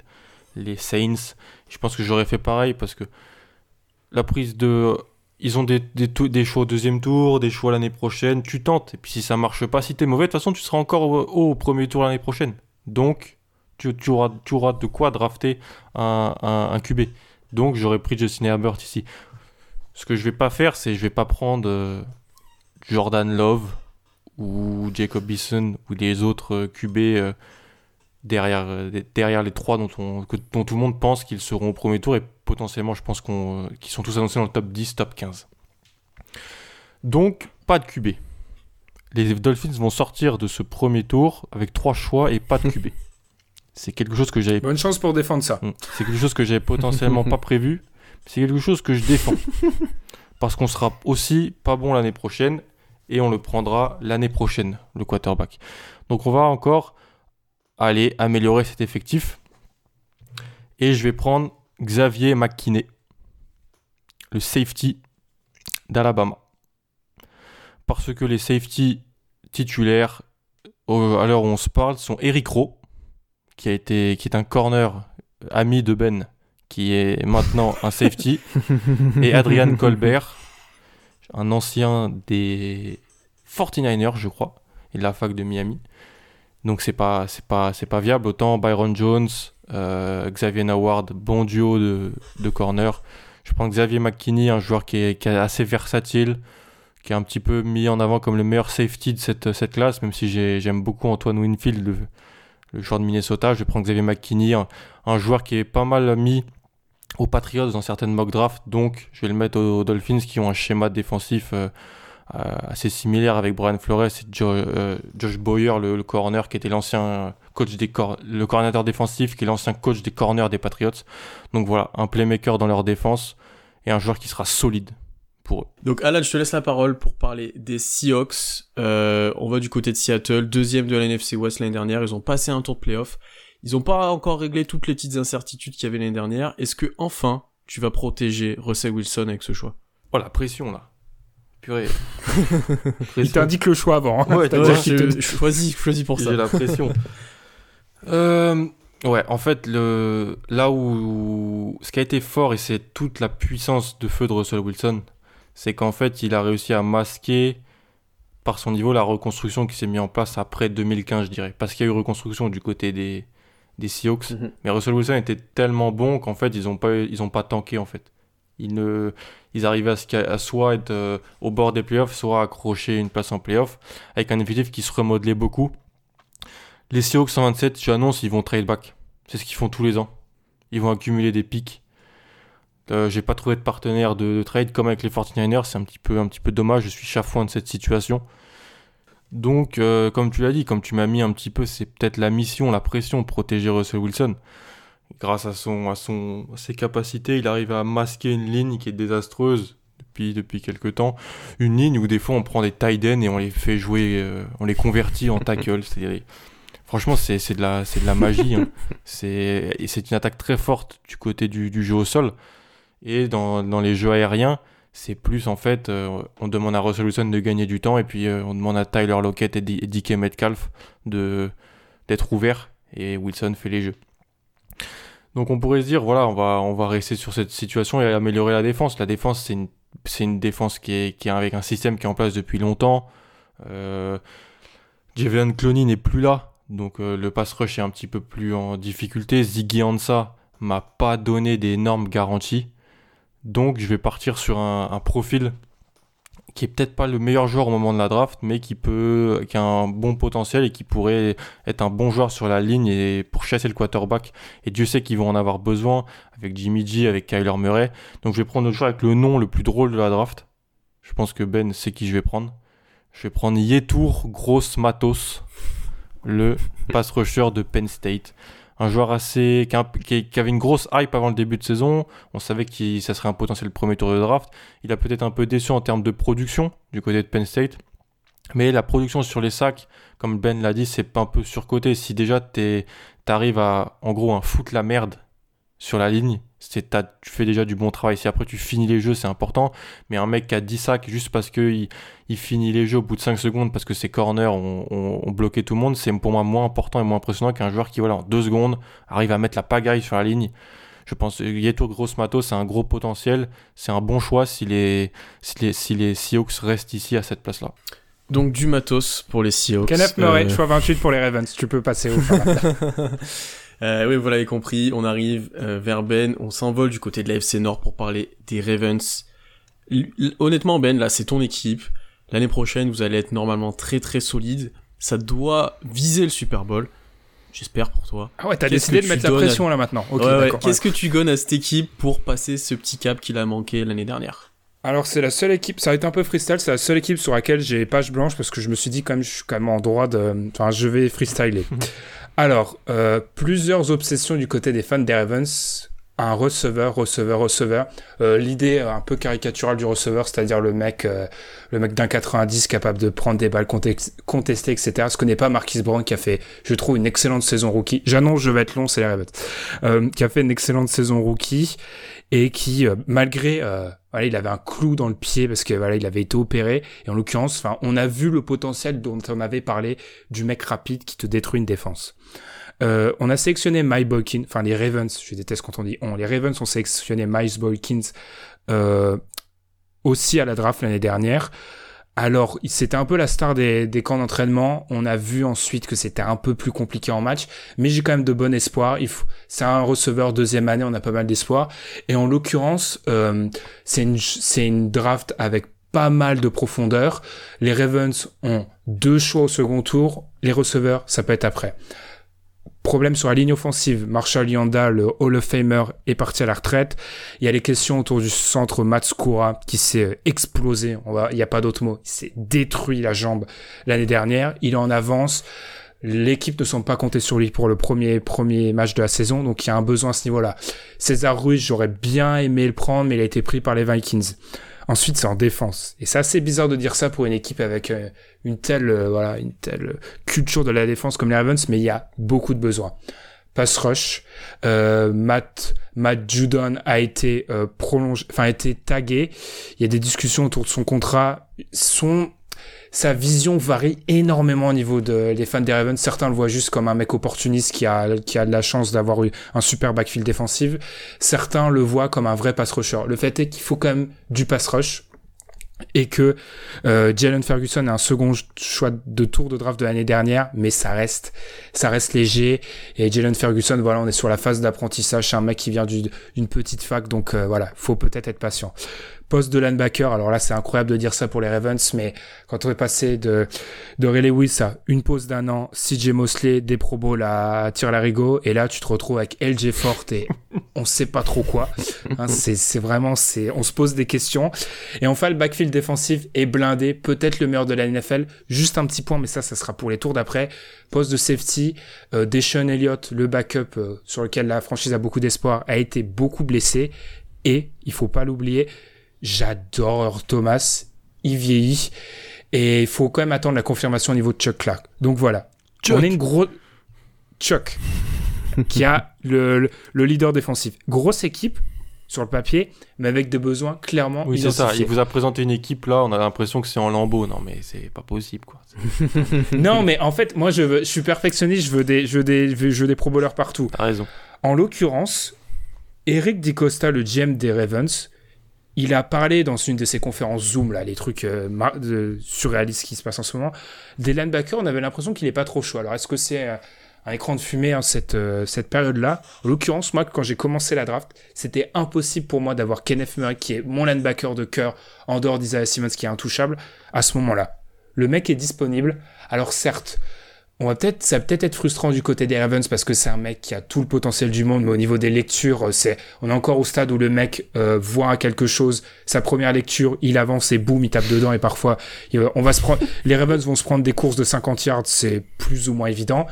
les Saints. Je pense que j'aurais fait pareil parce que la prise de ils ont des, des, des, choix au deuxième tour, des choix l'année prochaine, tu tentes. Et puis si ça marche pas, si t'es mauvais, de toute façon, tu seras encore au, au premier tour l'année prochaine. Donc, tu, tu, auras, tu auras de quoi drafter un, un, un QB. Donc, j'aurais pris Justin Herbert ici. Ce que je vais pas faire, c'est je vais pas prendre euh, Jordan Love ou Jacob Bisson ou les autres euh, QB euh, derrière, derrière les trois dont, on, dont tout le monde pense qu'ils seront au premier tour et potentiellement, je pense qu'on, qui sont tous annoncés dans le top 10, top 15. Donc, pas de QB. Les Dolphins vont sortir de ce premier tour avec trois choix et pas de QB. C'est quelque chose que j'avais. Bonne chance pour défendre ça. Hmm. C'est quelque chose que j'avais potentiellement pas prévu. C'est quelque chose que je défends. Parce qu'on sera aussi pas bon l'année prochaine et on le prendra l'année prochaine, le quarterback. Donc on va encore aller améliorer cet effectif. Et je vais prendre Xavier McKinney, le safety d'Alabama. Parce que les safety titulaires, à l'heure où on se parle, sont Eric Rowe, qui, a été, qui est un corner ami de Ben, qui est maintenant un safety, et Adrian Colbert, un ancien des 49ers, je crois, et de la fac de Miami. Donc c'est pas c'est pas c'est pas viable. Autant Byron Jones, euh, Xavier Naward, bon duo de, corner. Je prends Xavier McKinney, un joueur qui est, assez versatile, qui est un petit peu mis en avant comme le meilleur safety de cette, classe, même si j'aime beaucoup Antoine Winfield, le, joueur de Minnesota. Je prends Xavier McKinney, un, joueur qui est pas mal mis aux Patriots dans certaines mock drafts, donc je vais le mettre aux, Dolphins qui ont un schéma défensif euh, assez similaire avec Brian Flores et euh, Josh Boyer, le, le, corner qui était l'ancien coach des cor le coordinateur défensif, qui est l'ancien coach des corners des Patriots. Donc voilà, un playmaker dans leur défense et un joueur qui sera solide pour eux. Donc Alan, je te laisse la parole pour parler des Seahawks. Euh, on va du côté de Seattle, deuxième de la NFC West l'année dernière. Ils ont passé un tour de playoff. Ils n'ont pas encore réglé toutes les petites incertitudes qu'il y avait l'année dernière. Est-ce que enfin tu vas protéger Russell Wilson avec ce choix? Oh la pression là. Purée. Il t'indique le choix avant. Hein. Ouais, ouais je, choisis, choisis pour ça. J'ai la pression. euh, ouais, en fait, le, là où ce qui a été fort, et c'est toute la puissance de feu de Russell Wilson, c'est qu'en fait, il a réussi à masquer par son niveau la reconstruction qui s'est mise en place après 2015, je dirais. Parce qu'il y a eu reconstruction du côté des, des Seahawks. Mm -hmm. Mais Russell Wilson était tellement bon qu'en fait, ils n'ont pas, ils ont pas tanké, en fait. Ils, arrivaient à, soit être euh, au bord des playoffs, soit accrocher une place en playoff, avec un effectif qui se remodelait beaucoup. Les Seahawks 127, je annonce, ils vont trade back. C'est ce qu'ils font tous les ans. Ils vont accumuler des pics. Euh, J'ai pas trouvé de partenaire de, de, trade comme avec les 49ers. C'est un petit peu, dommage. Je suis chafouin de cette situation. Donc, euh, comme tu l'as dit, comme tu m'as mis un petit peu, c'est peut-être la mission, la pression protéger Russell Wilson grâce à, son, à, son, à ses capacités, il arrive à masquer une ligne qui est désastreuse depuis, depuis quelques temps. Une ligne où des fois on prend des tight ends et on les fait jouer, euh, on les convertit en tackle. Franchement, c'est de, la, de la magie. Hein. C'est une attaque très forte du côté du, du jeu au sol. Et dans, dans les jeux aériens, c'est plus en fait, euh, on demande à Russell Wilson de gagner du temps et puis euh, on demande à Tyler Lockett et, D et DK Metcalf d'être ouverts et Wilson fait les jeux. Donc on pourrait se dire, voilà, on va, on va rester sur cette situation et améliorer la défense. La défense, c'est une, défense qui est, avec un système qui est en place depuis longtemps. Euh, Clooney n'est plus là, donc euh, le pass rush est un petit peu plus en difficulté. Ziggy Ansah m'a pas donné d'énormes garanties. Donc je vais partir sur un profil qui est peut-être pas le meilleur joueur au moment de la draft, mais qui peut, qui a un bon potentiel et qui pourrait être un bon joueur sur la ligne pour chasser le quarterback. Et Dieu sait qu'ils vont en avoir besoin avec Jimmy G, avec Kyler Murray. Donc je vais prendre le joueur avec le nom le plus drôle de la draft. Je pense que Ben sait qui je vais prendre. Je vais prendre Yetour Gross Matos, le pass rusher de Penn State un joueur assez qui, avait une grosse hype avant le début de saison. On savait que ça serait un potentiel premier tour de draft. Il a peut-être un peu déçu en termes de production du côté de Penn State. Mais la production sur les sacs, comme Ben l'a dit, c'est un peu surcoté. Si déjà tu arrives à, en gros, un foutre la merde sur la ligne, c'est tu fais déjà du bon travail. Si après tu finis les jeux, c'est important. Mais un mec qui a 10 sacs juste parce que il, il, finit les jeux au bout de 5 secondes parce que ses corners ont, ont, ont bloqué tout le monde, c'est pour moi moins important et moins impressionnant qu'un joueur qui, voilà, en 2 secondes, arrive à mettre la pagaille sur la ligne. Je pense que Yeto Grossmato, c'est un gros potentiel. C'est un bon choix si les, si les, si les Seahawks restent ici à cette place-là. Donc du matos pour les Seahawks. Kenneth Murray, euh... choix 28 pour les Ravens. Tu peux passer au Euh, oui, vous l'avez compris, on arrive euh, vers Ben, on s'envole du côté de la FC Nord pour parler des Ravens. L honnêtement, Ben, là, c'est ton équipe. L'année prochaine, vous allez être normalement très très solide. Ça doit viser le Super Bowl. J'espère pour toi. Ah ouais, t'as décidé de mettre la pression à... là maintenant. Okay, ouais, ouais. Qu'est-ce que tu donnes à cette équipe pour passer ce petit cap qu'il a manqué l'année dernière? Alors c'est la seule équipe, ça va être un peu freestyle, c'est la seule équipe sur laquelle j'ai page blanche parce que je me suis dit quand même je suis quand même en droit de, enfin je vais freestyler. Alors, euh, plusieurs obsessions du côté des fans des Ravens. Un receveur, receveur, receveur. Euh, L'idée un peu caricaturale du receveur, c'est-à-dire le mec, euh, le mec d'un 90 capable de prendre des balles contestées, etc. Ce que n'est pas Marquis Brown qui a fait, je trouve, une excellente saison rookie. J'annonce, je vais être long, c'est les Ravens. Euh, qui a fait une excellente saison rookie et qui, euh, malgré, euh, il avait un clou dans le pied parce que voilà, il avait été opéré. Et en l'occurrence, enfin, on a vu le potentiel dont on avait parlé du mec rapide qui te détruit une défense. Euh, on a sélectionné Mike Boykins, enfin les Ravens, je déteste quand on dit on, les Ravens ont sélectionné Miles Boykins euh, aussi à la draft l'année dernière. Alors, c'était un peu la star des, des camps d'entraînement. On a vu ensuite que c'était un peu plus compliqué en match, mais j'ai quand même de bon espoir. C'est un receveur deuxième année, on a pas mal d'espoir. Et en l'occurrence, euh, c'est une, c'est une draft avec pas mal de profondeur. Les Ravens ont deux choix au second tour. Les receveurs, ça peut être après. Problème sur la ligne offensive. Marshall Yanda, le Hall of Famer, est parti à la retraite. Il y a les questions autour du centre Matskura qui s'est explosé. Il n'y a pas d'autre mot. Il s'est détruit la jambe l'année dernière. Il est en avance. L'équipe ne semble pas compter sur lui pour le premier, premier match de la saison, donc il y a un besoin à ce niveau-là. César Ruiz, j'aurais bien aimé le prendre, mais il a été pris par les Vikings. Ensuite, c'est en défense. Et c'est assez bizarre de dire ça pour une équipe avec euh, une telle, euh, voilà, une telle culture de la défense comme les Ravens, mais il y a beaucoup de besoins. Pass rush, euh, Matt, Matt Judon a été prolongé, enfin a été tagué. Il y a des discussions autour de son contrat. Son sa vision varie énormément au niveau de, des fans des Ravens. Certains le voient juste comme un mec opportuniste qui a, qui a de la chance d'avoir eu un super backfield défensif. Certains le voient comme un vrai pass rusher. Le fait est qu'il faut quand même du pass rush et que euh, Jalen Ferguson a un second choix de tour de draft de l'année dernière, mais ça reste, ça reste léger. Et Jalen Ferguson, voilà, on est sur la phase d'apprentissage. C'est un mec qui vient d'une petite fac, donc euh, voilà, faut peut-être être patient poste de linebacker. Alors là, c'est incroyable de dire ça pour les Ravens, mais quand on est passé de, de Ray Lewis à une pause d'un an, CJ Mosley, des Pro Bowl à Tire et là, tu te retrouves avec LJ Forte et on sait pas trop quoi. Hein, c'est vraiment, c'est, on se pose des questions. Et enfin, le backfield défensif est blindé, peut-être le meilleur de la NFL. Juste un petit point, mais ça, ça sera pour les tours d'après. Poste de safety, euh, Deshaun Elliott, le backup euh, sur lequel la franchise a beaucoup d'espoir, a été beaucoup blessé. Et, il faut pas l'oublier, J'adore Thomas. Il vieillit. Et il faut quand même attendre la confirmation au niveau de Chuck Clark. Donc voilà. On est une grosse. Chuck. qui a le, le, leader défensif. Grosse équipe sur le papier, mais avec des besoins clairement Oui, c'est ça. Il vous a présenté une équipe là, on a l'impression que c'est en lambeau. Non, mais c'est pas possible, quoi. non, mais en fait, moi, je, veux, je suis perfectionniste, je veux des, je veux des, je veux des pro bowlers partout. T'as raison. En l'occurrence, Eric DiCosta, le GM des Ravens, il a parlé dans une de ses conférences Zoom, là, les trucs euh, surréalistes qui se passent en ce moment, des linebackers, on avait l'impression qu'il n'est pas trop chaud. Alors, est-ce que c'est euh, un écran de fumée, cette, euh, cette période-là? En l'occurrence, moi, quand j'ai commencé la draft, c'était impossible pour moi d'avoir Kenneth Murray, qui est mon linebacker de cœur, en dehors d'Isaiah Simmons, qui est intouchable, à ce moment-là. Le mec est disponible. Alors, certes, on va peut-être, ça va peut-être être frustrant du côté des Ravens parce que c'est un mec qui a tout le potentiel du monde, mais au niveau des lectures, euh, c'est, on est encore au stade où le mec euh, voit quelque chose, sa première lecture, il avance et boum, il tape dedans et parfois, on va se prendre, les Ravens vont se prendre des courses de 50 yards, c'est plus ou moins évident,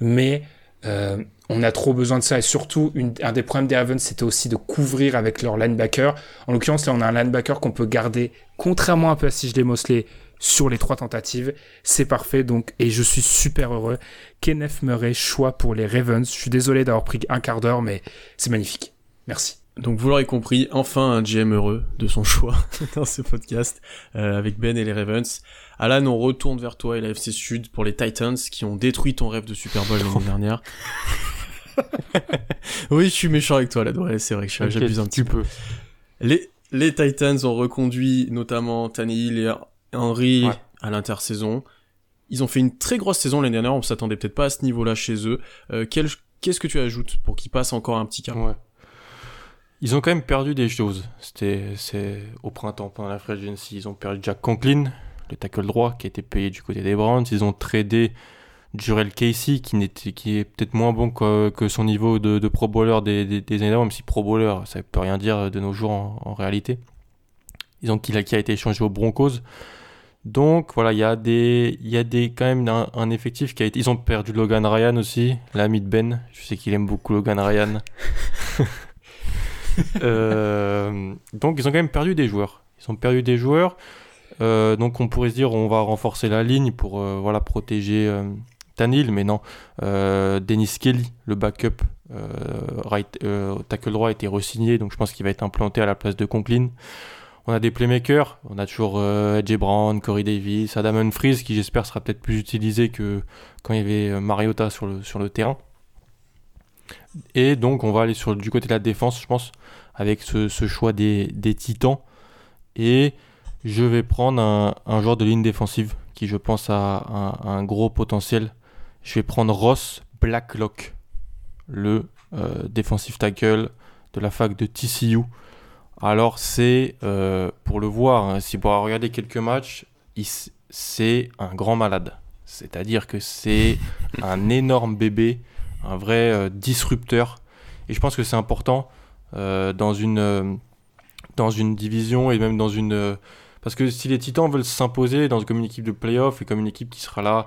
mais euh, on a trop besoin de ça et surtout un des problèmes des Ravens c'était aussi de couvrir avec leur linebacker. En l'occurrence là on a un linebacker qu'on peut garder contrairement un peu à CJ Mosley sur les trois tentatives. C'est parfait, donc, et je suis super heureux. Kenneth Murray, choix pour les Ravens. Je suis désolé d'avoir pris un quart d'heure, mais c'est magnifique. Merci. Donc vous l'aurez compris, enfin un GM heureux de son choix dans ce podcast euh, avec Ben et les Ravens. Alan, on retourne vers toi et la FC Sud pour les Titans qui ont détruit ton rêve de Super Bowl l'année dernière. oui, je suis méchant avec toi là, c'est vrai que j'abuse un petit peu. Les, les Titans ont reconduit notamment Tannehill et Henry à l'intersaison. Ils ont fait une très grosse saison l'année dernière, on s'attendait peut-être pas à ce niveau-là chez eux. Euh, qu'est-ce que tu ajoutes pour qu'ils passent encore un petit cap? Ils ont quand même perdu des choses. C'était c'est au printemps pendant la free agency, ils ont perdu Jack Conklin, le tackle droit qui était payé du côté des Browns. Ils ont tradé Jurel Casey qui n'était qui est peut-être moins bon que, son niveau de, pro bowler des, des, années d'avant, même si pro bowler ça peut rien dire de nos jours en, réalité. Ils ont qui a été échangé aux Broncos. Donc voilà, il y a des, il y a des quand même un, effectif qui a été. Ils ont perdu Logan Ryan aussi, l'ami de Ben. Je sais qu'il aime beaucoup Logan Ryan. Euh, donc ils ont quand même perdu des joueurs. Ils ont perdu des joueurs. Euh, donc on pourrait se dire on va renforcer la ligne pour euh, voilà protéger Tanil, mais non. Dennis Kelly, le backup right, tackle droit, a été re-signé, donc je pense qu'il va être implanté à la place de Conklin. On a des playmakers, on a toujours euh, Brown, Corey Davis, Adam Humphries qui j'espère sera peut-être plus utilisé que quand il y avait euh, Mariota sur le, sur le terrain. Et donc on va aller sur, du côté de la défense, je pense, avec ce, choix des, titans. Et Je vais prendre un, un joueur de ligne défensive qui, je pense, a un, gros potentiel. Je vais prendre Ross Blacklock, le euh, tackle de la fac de TCU. Alors c'est, euh, pour le voir, hein, si vous regardé quelques matchs, c'est un grand malade. C'est-à-dire que c'est un énorme bébé, un vrai euh, disrupteur. Et je pense que c'est important euh, dans, une, dans une division et même dans une... parce que si les Titans veulent s'imposer dans comme une équipe de playoff et comme une équipe qui sera là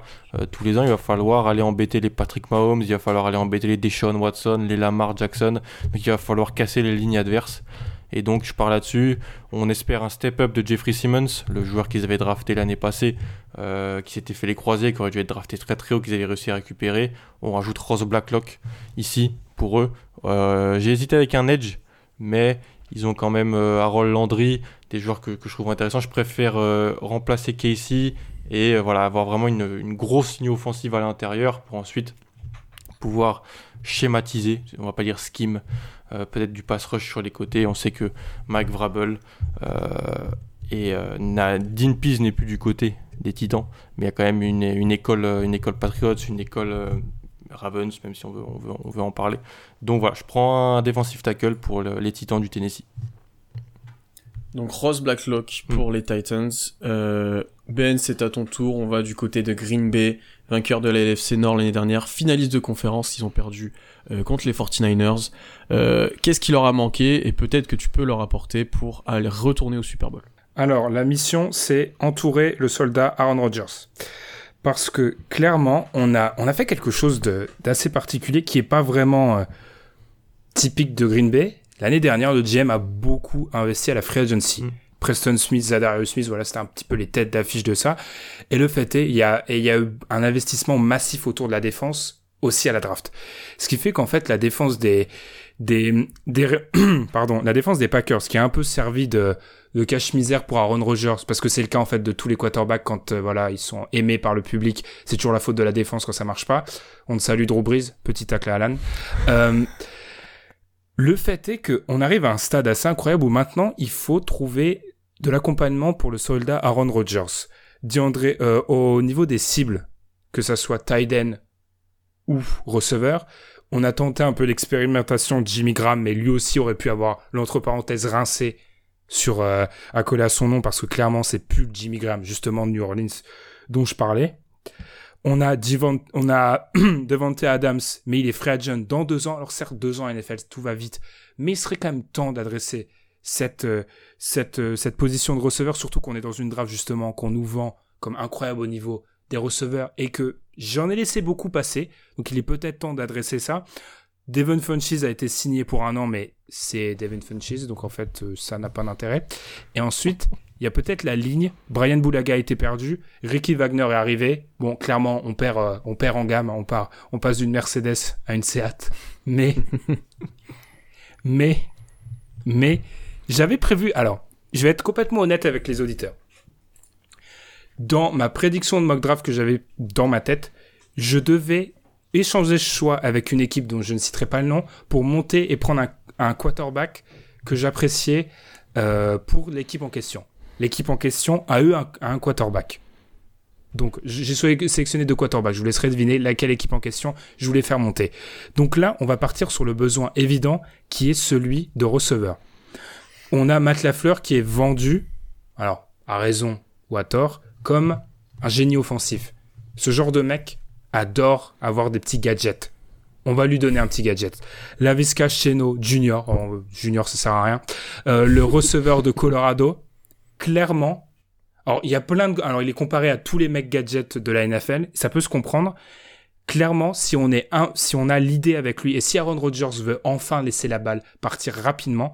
tous les ans, il va falloir aller embêter les Patrick Mahomes, il va falloir aller embêter les Deshaun Watson, les Lamar Jackson. Donc il va falloir casser les lignes adverses. Et donc, je pars là-dessus. On espère un step-up de Jeffrey Simmons, le joueur qu'ils avaient drafté l'année passée, euh, qui s'était fait les croisés, qui aurait dû être drafté très très haut, qu'ils avaient réussi à récupérer. On rajoute Rose Blacklock ici pour eux. Euh, j'ai hésité avec un Edge, mais ils ont quand même euh, Harold Landry, des joueurs que, je trouve intéressants. Je préfère remplacer Casey et voilà, avoir vraiment une, une grosse ligne offensive à l'intérieur pour ensuite pouvoir schématiser, on va pas dire scheme, euh, peut-être du pass rush sur les côtés. On sait que Mike Vrabel euh, et euh, Dean Pease n'est plus du côté des Titans, mais il y a quand même une, une école, une école Patriots, une école Ravens, même si on veut, on veut, on veut, en parler. Donc voilà, je prends un defensive tackle pour les Titans du Tennessee. Donc Ross Blacklock pour mm. les Titans. Euh, ben, c'est à ton tour. On va du côté de Green Bay, vainqueur de la LFC Nord l'année dernière, finaliste de conférence. Ils ont perdu euh, contre les 49ers. Euh, Qu'est-ce qui leur a manqué et peut-être que tu peux leur apporter pour aller retourner au Super Bowl? Alors, la mission, c'est entourer le soldat Aaron Rodgers. Parce que clairement, on a, on a fait quelque chose d'assez particulier qui est pas vraiment euh, typique de Green Bay L'année dernière, le GM a beaucoup investi à la free agency. Mm. Preston Smith, Zadarius Smith, voilà, c'était un petit peu les têtes d'affiche de ça. Et le fait est, il y a, il y a eu un investissement massif autour de la défense aussi à la draft. Ce qui fait qu'en fait, la défense des, des, pardon, la défense des Packers, qui a un peu servi de, de cache-misère pour Aaron Rodgers, parce que c'est le cas en fait de tous les quarterbacks quand euh, voilà ils sont aimés par le public, c'est toujours la faute de la défense quand ça marche pas. On te salue Drew Brees, petit tacle à Alan. Euh, le fait est qu'on arrive à un stade assez incroyable où maintenant il faut trouver de l'accompagnement pour le soldat Aaron Rodgers. DeAndre, euh, au niveau des cibles, que ça soit Tyden ou receveur, on a tenté un peu l'expérimentation de Jimmy Graham, mais lui aussi aurait pu avoir l'entre parenthèses rincé sur euh, coller à son nom parce que clairement c'est plus Jimmy Graham justement de New Orleans dont je parlais. On a, Devante Adams, mais il est free agent dans deux ans. Alors certes, deux ans NFL, tout va vite, mais il serait quand même temps d'adresser cette, euh, cette, euh, cette position de receveur, surtout qu'on est dans une draft justement qu'on nous vend comme incroyable au niveau des receveurs et que j'en ai laissé beaucoup passer. Donc il est peut-être temps d'adresser ça. Devon Funches a été signé pour un an, mais c'est Devon Funches, donc en fait euh, ça n'a pas d'intérêt. Et ensuite, il y a peut-être la ligne. Brian Boulaga a été perdu. Ricky Wagner est arrivé. Bon, clairement, on perd, on perd en gamme. On part, on passe d'une Mercedes à une Seat. Mais, mais, mais, j'avais prévu. Alors, je vais être complètement honnête avec les auditeurs. Dans ma prédiction de mock draft que j'avais dans ma tête, je devais échanger ce choix avec une équipe dont je ne citerai pas le nom pour monter et prendre un, quarterback que j'appréciais euh, pour l'équipe en question l'équipe en question a eu un, quarterback. Donc j'ai sélectionné deux quarterbacks. Je vous laisserai deviner laquelle équipe en question je voulais faire monter. Donc là, on va partir sur le besoin évident qui est celui de receveur. On a Matt Lafleur qui est vendu, alors à raison ou à tort, comme un génie offensif. Ce genre de mec adore avoir des petits gadgets. On va lui donner un petit gadget. Lavisca Cheno Junior, oh, Junior ça sert à rien, euh, le receveur de Colorado, clairement, alors il est comparé à tous les mecs gadgets de la NFL, ça peut se comprendre. Clairement, si on est un, si on a l'idée avec lui et si Aaron Rodgers veut enfin laisser la balle partir rapidement,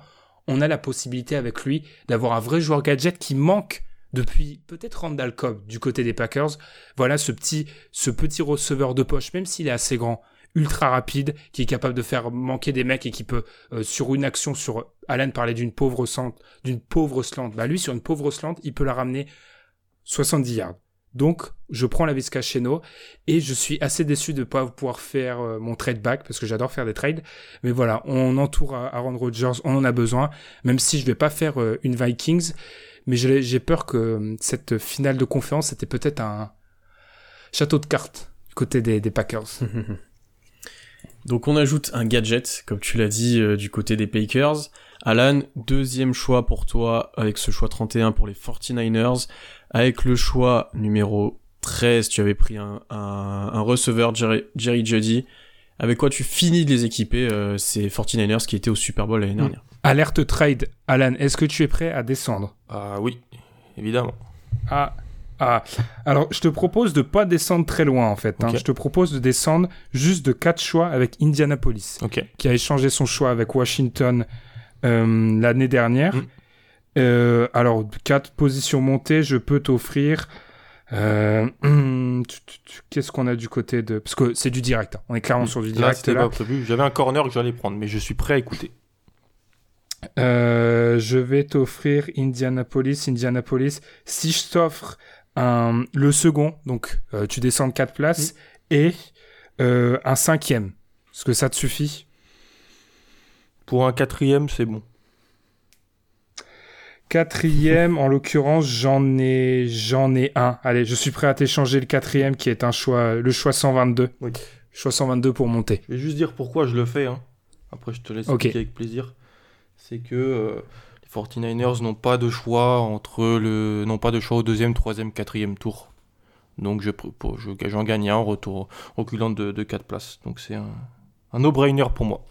on a la possibilité avec lui d'avoir un vrai joueur gadget qui manque depuis peut-être Randall Cobb du côté des Packers. Voilà ce petit, ce petit receveur de poche, même s'il est assez grand, ultra rapide, qui est capable de faire manquer des mecs et qui peut, euh, sur une action, sur Alan parlait d'une pauvre slant, d'une pauvre slant. Bah lui, sur une pauvre slant, il peut la ramener 70 yards. Donc, je prends la Vizcacheno et je suis assez déçu de ne pas pouvoir faire euh, mon trade back parce que j'adore faire des trades. Mais voilà, on entoure Aaron Rodgers, on en a besoin. Même si je vais pas faire euh, une Vikings, mais j'ai peur que euh, cette finale de conférence c'était peut-être un château de cartes du côté des Packers. Donc on ajoute un gadget, comme tu l'as dit, euh, du côté des Packers. Alan, deuxième choix pour toi avec ce choix 31 pour les 49ers. Avec le choix numéro 13, tu avais pris un, un, receveur Jerry, Jerry Jeudy. Avec quoi tu finis de les équiper, euh, ces 49ers qui étaient au Super Bowl l'année dernière? Alerte trade. Alan, est-ce que tu es prêt à descendre? Ah oui, évidemment. Ah, ah, alors je te propose de pas descendre très loin en fait. Hein. Je te propose de descendre juste de quatre choix avec Indianapolis, qui a échangé son choix avec Washington euh, l'année dernière. Mm. Euh, alors quatre positions montées, je peux t'offrir. Euh, qu'est-ce qu'on a du côté de parce que c'est du direct. Hein. On est clairement mm. sur du direct là. J'avais un corner que j'allais prendre, mais je suis prêt à écouter. je vais t'offrir Indianapolis, Indianapolis. Si je t'offre un, le second, donc euh, tu descends de 4 places, et euh, un cinquième. Est-ce que ça te suffit? Pour un quatrième, c'est bon. Quatrième, en l'occurrence, j'en ai, j'en ai un. Allez, je suis prêt à t'échanger le quatrième qui est un choix, le choix 122. Oui. Choix 122 pour monter. Je vais juste dire pourquoi je le fais. Hein. Après, je te laisse expliquer avec plaisir. C'est que euh, 49ers n'ont pas de choix entre le n'ont pas de choix au deuxième, troisième, quatrième tour. Donc je j'en gagne un en retour reculant de, de 4 places. Donc c'est un, un no-brainer pour moi.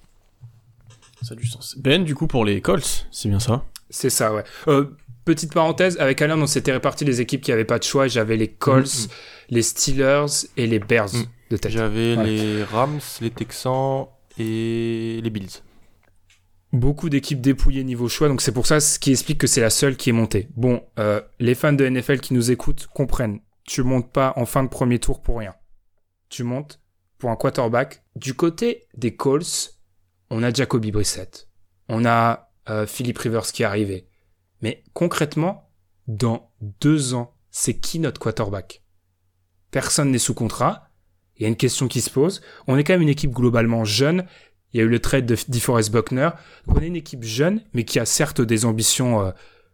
Ça a du sens. Ben, du coup, pour les Colts, c'est bien ça? C'est ça, ouais. Euh, petite parenthèse, avec Alain, on s'était réparti les équipes qui n'avaient pas de choix. J'avais les Colts, mm, mm. les Steelers et les Bears mm. de tête. J'avais les Rams, les Texans et les Bills beaucoup d'équipes dépouillées niveau choix, donc c'est pour ça ce qui explique que c'est la seule qui est montée. Bon, euh, les fans de NFL qui nous écoutent comprennent. Tu montes pas en fin de premier tour pour rien. Tu montes pour un quarterback. Du côté des Colts, on a Jacoby Brissett, on a euh, Philip Rivers qui est arrivé. Mais concrètement, dans deux ans, c'est qui notre quarterback? Personne n'est sous contrat. Il y a une question qui se pose. On est quand même une équipe globalement jeune il y a eu le trade de DeForest Buckner. on est une équipe jeune, mais qui a certes des ambitions. Euh,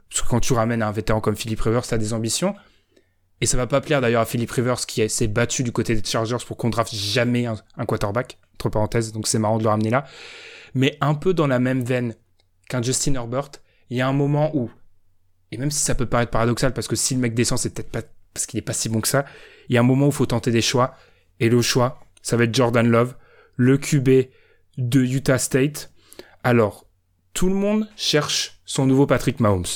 parce que quand tu ramènes un vétéran comme Philip Rivers, as des ambitions. Et ça va pas plaire d'ailleurs à Philip Rivers qui s'est battu du côté des Chargers pour qu'on draft jamais un, quarterback. Entre parenthèses, donc c'est marrant de le ramener là. Mais un peu dans la même veine qu'un Justin Herbert, il y a un moment où, et même si ça peut paraître paradoxal, parce que si le mec descend, c'est peut-être pas parce qu'il est pas si bon que ça, il y a un moment où il faut tenter des choix. Et le choix, ça va être Jordan Love, le QB de Utah State. Alors, tout le monde cherche son nouveau Patrick Mahomes.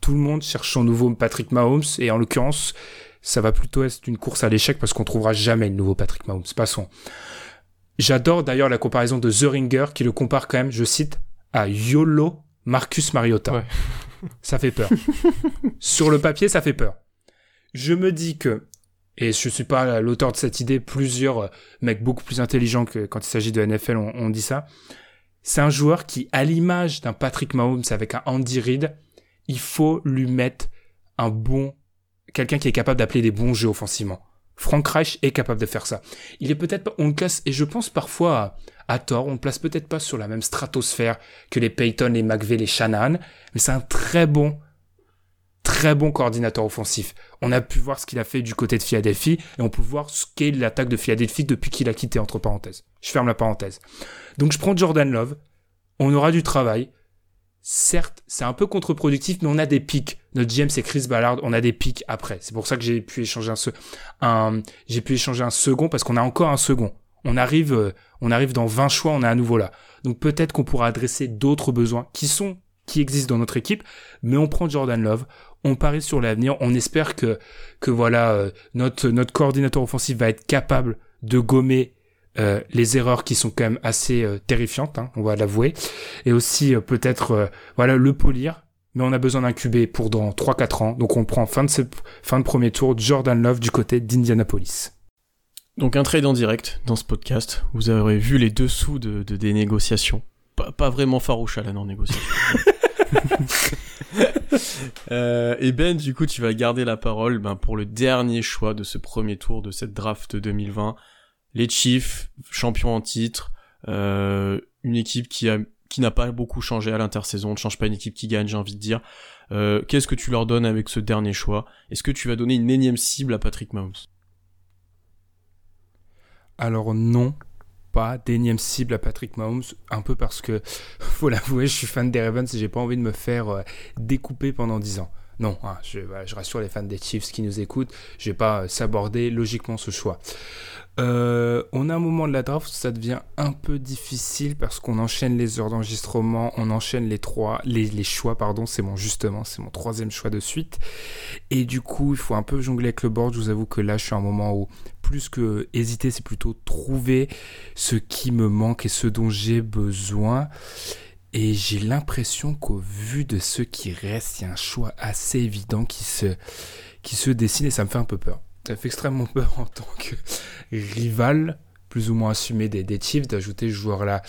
Tout le monde cherche son nouveau Patrick Mahomes et en l'occurrence, ça va plutôt être une course à l'échec parce qu'on trouvera jamais le nouveau Patrick Mahomes. Passons. J'adore d'ailleurs la comparaison de The Ringer qui le compare quand même, je cite, à YOLO Marcus Mariota. ça fait peur. Sur le papier, ça fait peur. Je me dis que et je suis pas l'auteur de cette idée, plusieurs euh, mecs beaucoup plus intelligents que quand il s'agit de NFL ont, dit ça. C'est un joueur qui, à l'image d'un Patrick Mahomes avec un Andy Reid, il faut lui mettre un bon, quelqu'un qui est capable d'appeler des bons jeux offensivement. Frank Reich est capable de faire ça. Il est peut-être pas, on le et je pense parfois à, tort, on le place peut-être pas sur la même stratosphère que les Peyton, les McVeigh, les Shanahan, mais c'est un très bon très bon coordinateur offensif. On a pu voir ce qu'il a fait du côté de Philadelphie et on peut voir ce qu'est l'attaque de Philadelphie depuis qu'il a quitté entre parenthèses. Je ferme la parenthèse. Donc je prends Jordan Love. On aura du travail. Certes, c'est un peu contre-productif, mais on a des pics. Notre GM, c'est Chris Ballard. On a des pics après. C'est pour ça que j'ai pu échanger un, j'ai pu échanger un second parce qu'on a encore un second. On arrive, euh, on arrive dans 20 choix, on est à nouveau là. Donc peut-être qu'on pourra adresser d'autres besoins qui sont qui existent dans notre équipe, mais on prend Jordan Love, on parie sur l'avenir, on espère que que voilà euh, notre notre coordinateur offensif va être capable de gommer euh, les erreurs qui sont quand même assez euh, terrifiantes, hein, on va l'avouer, et aussi peut-être voilà le polir. Mais on a besoin d'un QB pour dans 3-4 ans, donc on prend fin de ce, fin de premier tour Jordan Love du côté d'Indianapolis. Donc un trade en direct dans ce podcast. Vous aurez vu les dessous de, des négociations. Pas, pas vraiment farouche à la non-négociation. Euh, et Ben, du coup, tu vas garder la parole ben, pour le dernier choix de ce premier tour de cette draft 2020. Les Chiefs, champions en titre, euh, une équipe qui n'a pas beaucoup changé à l'intersaison, ne change pas une équipe qui gagne, j'ai envie de dire. Euh, Qu'est-ce que tu leur donnes avec ce dernier choix? Est-ce que tu vas donner une énième cible à Patrick Mahomes? Alors non, d'énième cible à Patrick Mahomes, un peu parce que, faut l'avouer, je suis fan des Ravens et j'ai pas envie de me faire euh, découper pendant 10 ans. Non, hein, je, je, rassure les fans des Chiefs qui nous écoutent, je vais pas euh, s'aborder logiquement ce choix. Euh, on a un moment de la draft, ça devient un peu difficile parce qu'on enchaîne les heures d'enregistrement, on enchaîne les choix, pardon, c'est mon justement, c'est mon troisième choix de suite. Et du coup, il faut un peu jongler avec le board. Je vous avoue que là, je suis à un moment où plus que hésiter, c'est plutôt trouver ce qui me manque et ce dont j'ai besoin. Et j'ai l'impression qu'au vu de ceux qui restent, il y a un choix assez évident qui se, qui se dessine et ça me fait un peu peur. Ça fait extrêmement peur en tant que rival, plus ou moins assumé des, des Chiefs, d'ajouter ce joueur-là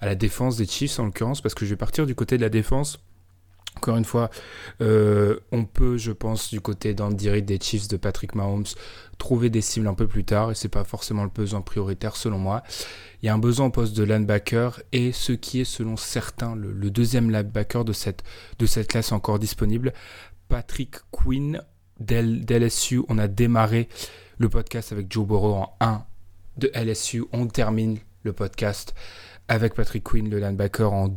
à la défense des Chiefs en l'occurrence, parce que je vais partir du côté de la défense. Encore une fois, euh, on peut, je pense, du côté d'Andy Reid des Chiefs de Patrick Mahomes, trouver des cibles un peu plus tard, et c'est pas forcément le besoin prioritaire selon moi. Il y a un besoin au poste de linebacker, et ce qui est selon certains le, deuxième linebacker de cette, de cette classe encore disponible, Patrick Quinn d'LSU. On a démarré le podcast avec Joe Burrow en 1 de LSU. On termine le podcast avec Patrick Quinn, le linebacker, en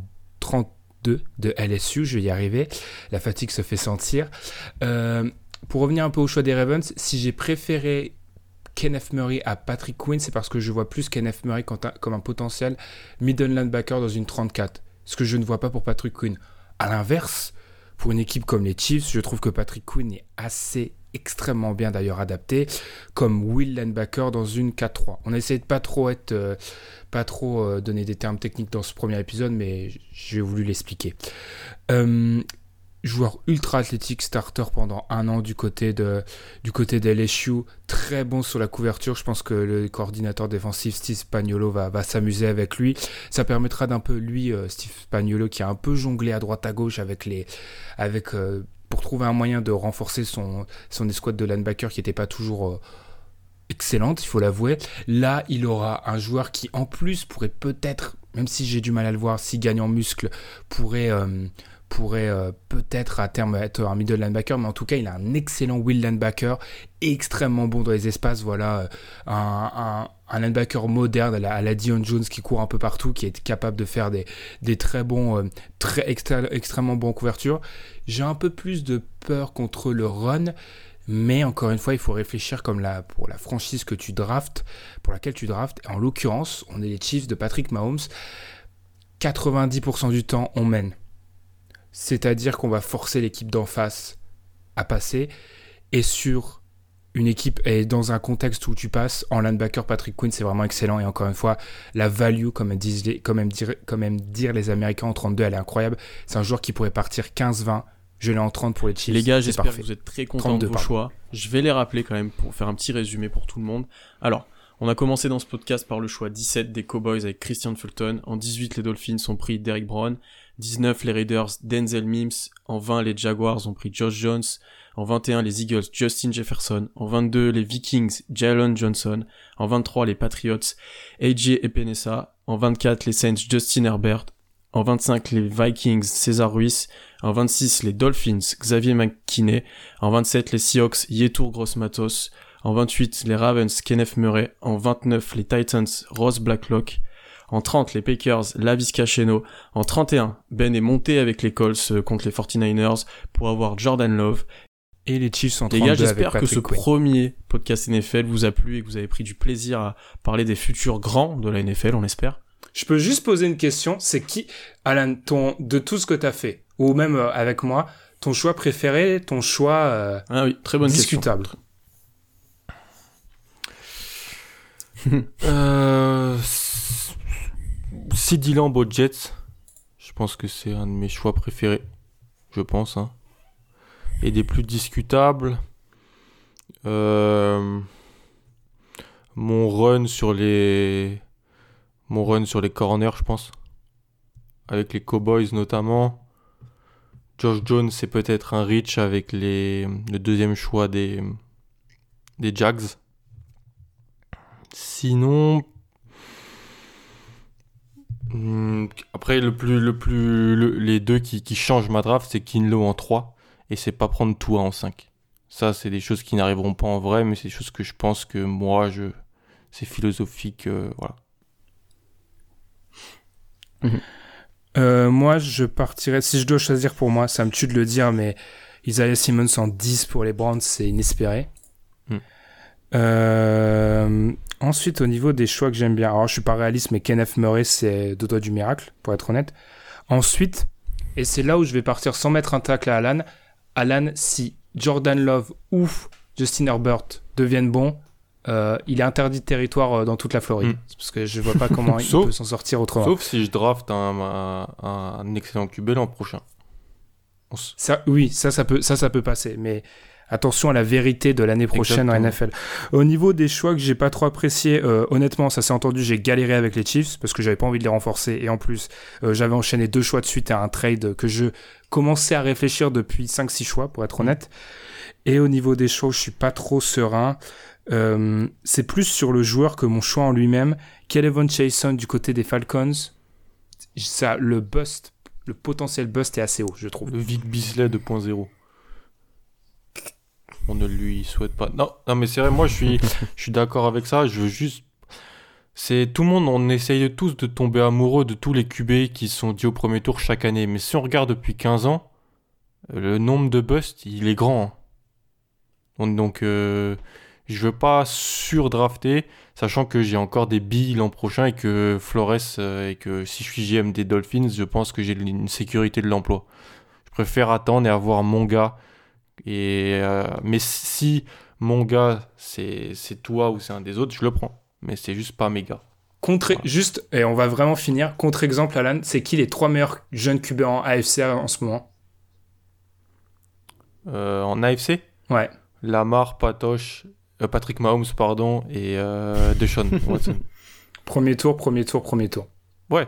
32 de LSU. Je vais y arriver. La fatigue se fait sentir. Euh, pour revenir un peu au choix des Ravens, si j'ai préféré Kenneth Murray à Patrick Quinn, c'est parce que je vois plus Kenneth Murray comme un potentiel middle linebacker dans une 34. Ce que je ne vois pas pour Patrick Quinn. À l'inverse, pour une équipe comme les Chiefs, je trouve que Patrick Quinn est assez extrêmement bien d'ailleurs adapté comme Will linebacker dans une 4-3. On a essayé de pas trop être euh, pas trop euh, donner des termes techniques dans ce premier épisode mais j'ai voulu l'expliquer. Euh, joueur ultra athlétique, starter pendant un an du côté de du côté très bon sur la couverture. Je pense que le coordinateur défensif Steve Spagnolo va, va s'amuser avec lui. Ça permettra d'un peu lui, Steve Spagnolo, qui a un peu jonglé à droite à gauche avec les avec pour trouver un moyen de renforcer son son escouade de linebacker qui n'était pas toujours euh, excellente, il faut l'avouer. Là, il aura un joueur qui en plus pourrait peut-être, même si j'ai du mal à le voir, s'il gagne en muscle, pourrait euh, pourrait euh, peut-être à terme être un middle linebacker, mais en tout cas, il a un excellent will linebacker, extrêmement bon dans les espaces. Voilà, euh, un, linebacker moderne à la, Dion Jones qui court un peu partout, qui est capable de faire des, très bons, euh, extrêmement bons couvertures. J'ai un peu plus de peur contre le run. Mais encore une fois, il faut réfléchir comme pour la franchise que tu draftes, pour laquelle tu draftes. En l'occurrence, on est les Chiefs de Patrick Mahomes. 90% du temps, on mène. C'est-à-dire qu'on va forcer l'équipe d'en face à passer. Et sur une équipe, et dans un contexte où tu passes, en linebacker, Patrick Quinn, c'est vraiment excellent. Et encore une fois, la value, comme aiment, disent les, comme aiment dire, comme aiment dire les Américains en 32, elle est incroyable. C'est un joueur qui pourrait partir 15-20. Je l'ai en 30 pour les Chiefs. Les gars, j'espère que vous êtes très contents de vos pardon. choix. Je vais les rappeler quand même pour faire un petit résumé pour tout le monde. Alors, on a commencé dans ce podcast par le choix 17 des Cowboys avec Christian Fulton. En 18, les Dolphins ont pris Derek Brown. 19, les Raiders, Denzel Mims. En 20, les Jaguars ont pris Josh Jones. En 21, les Eagles, Justin Jefferson. En 22, les Vikings, Jalen Johnson. En 23, les Patriots, AJ Epinesa. En 24, les Saints, Justin Herbert. En 25, les Vikings, César Ruiz. En 26, les Dolphins, Xavier McKinney. En 27, les Seahawks, Yetur Grossmatos. En 28, les Ravens, Kenneth Murray. En 29, les Titans, Ross Blacklock. En 30, les Packers, Lavisca Cheno. En 31, Ben est monté avec les Colts contre les 49ers pour avoir Jordan Love. Et les Chiefs sont Les gars, j'espère que ce Quinn. premier podcast NFL vous a plu et que vous avez pris du plaisir à parler des futurs grands de la NFL, on espère. Je peux juste poser une question, c'est qui, Alan, ton, de tout ce que tu as fait, ou même euh, avec moi, ton choix préféré, ton choix euh, ah oui, très bonne discutable? Question. euh, CD Lamb Jets, je pense que c'est un de mes choix préférés. Je pense. Hein. Et des plus discutables. Euh, mon run sur les. Mon run sur les corners, je pense. Avec les Cowboys notamment. Josh Jones, c'est peut-être un reach avec les, le deuxième choix des, des Jags. Sinon, après, le plus, le plus, le- les deux qui, qui changent ma draft, c'est Kinlo en 3 et c'est pas prendre Tua en 5. Ça, c'est des choses qui n'arriveront pas en vrai, mais c'est des choses que je pense que moi, je, c'est philosophique, euh, voilà. Euh, moi, je partirais. Si je dois choisir pour moi, ça me tue de le dire, mais Isaiah Simmons en 10 pour les Browns, c'est inespéré. Hmm. Euh, ensuite, au niveau des choix que j'aime bien, alors je suis pas réaliste, mais Kenneth Murray, c'est deux doigts du miracle, pour être honnête. Ensuite, et c'est là où je vais partir sans mettre un tacle à Alan. Alan, si Jordan Love ou Justin Herbert deviennent bons, euh, il est interdit de territoire euh, dans toute la Floride. Hmm. Parce que je vois pas comment il peut s'en sortir autrement. Sauf si je draft un, un, un excellent QB l'an prochain. Ça, oui, ça, ça peut, ça, ça peut passer. Mais attention à la vérité de l'année prochaine en NFL. Au niveau des choix que j'ai pas trop apprécié, euh, honnêtement, ça s'est entendu, j'ai galéré avec les Chiefs parce que j'avais pas envie de les renforcer. Et en plus, euh, j'avais enchaîné deux choix de suite à un trade que je commençais à réfléchir depuis 5-6 choix, pour être honnête. Et au niveau des choix, je suis pas trop serein. Euh, c'est plus sur le joueur que mon choix en lui-même. Kelevon Chason du côté des Falcons, ça, le bust, le potentiel bust est assez haut, je trouve. Le Vic Bisley 2.0. On ne lui souhaite pas. Non, non mais c'est vrai, moi je suis, je suis d'accord avec ça. Je veux juste. C'est tout le monde, on essaye tous de tomber amoureux de tous les QB qui sont dits au premier tour chaque année. Mais si on regarde depuis 15 ans, le nombre de busts, il est grand. hein. Donc, euh, je veux pas surdrafter, sachant que j'ai encore des billes l'an prochain et que Flores euh, et que si je suis GM des Dolphins, je pense que j'ai une sécurité de l'emploi. Je préfère attendre et avoir mon gars. Et, euh, mais si mon gars, c'est c'est toi ou c'est un des autres, je le prends. Mais c'est juste pas mes gars. Contre, Voilà. juste, et on va vraiment finir. Contre-exemple, Alan, c'est qui les trois meilleurs jeunes QB en AFC en ce moment? Euh, en AFC, Ouais. Lamar, Patoche, euh, Patrick Mahomes, pardon, et euh, Deshaun Watson. Premier tour, premier tour, premier tour. Ouais.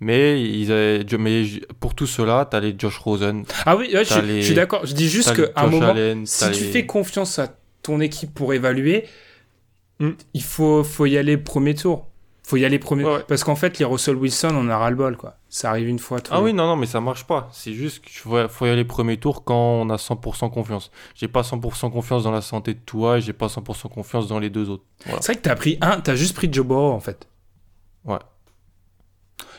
Mais, ils avaient- mais pour tout cela, t'as les Josh Rosen, Ah oui, ouais, je, suis- les- je suis d'accord. Je dis juste qu'à un moment, Allen, si tu les- fais confiance à ton équipe pour évaluer, Hmm. il faut, faut y aller premier tour. Faut y aller premier Ouais, ouais. Parce qu'en fait, les Russell Wilson, on a ras-le-bol, quoi. Ça arrive une fois. Ah les- oui, non, non, mais ça marche pas. C'est juste qu'il faut, faut y aller premier tour quand on a 100% confiance. J'ai pas 100% confiance dans la santé de toi et j'ai pas 100% confiance dans les deux autres. Voilà. C'est vrai que t'as pris un, t'as juste pris Joe Burrow, en fait. Ouais.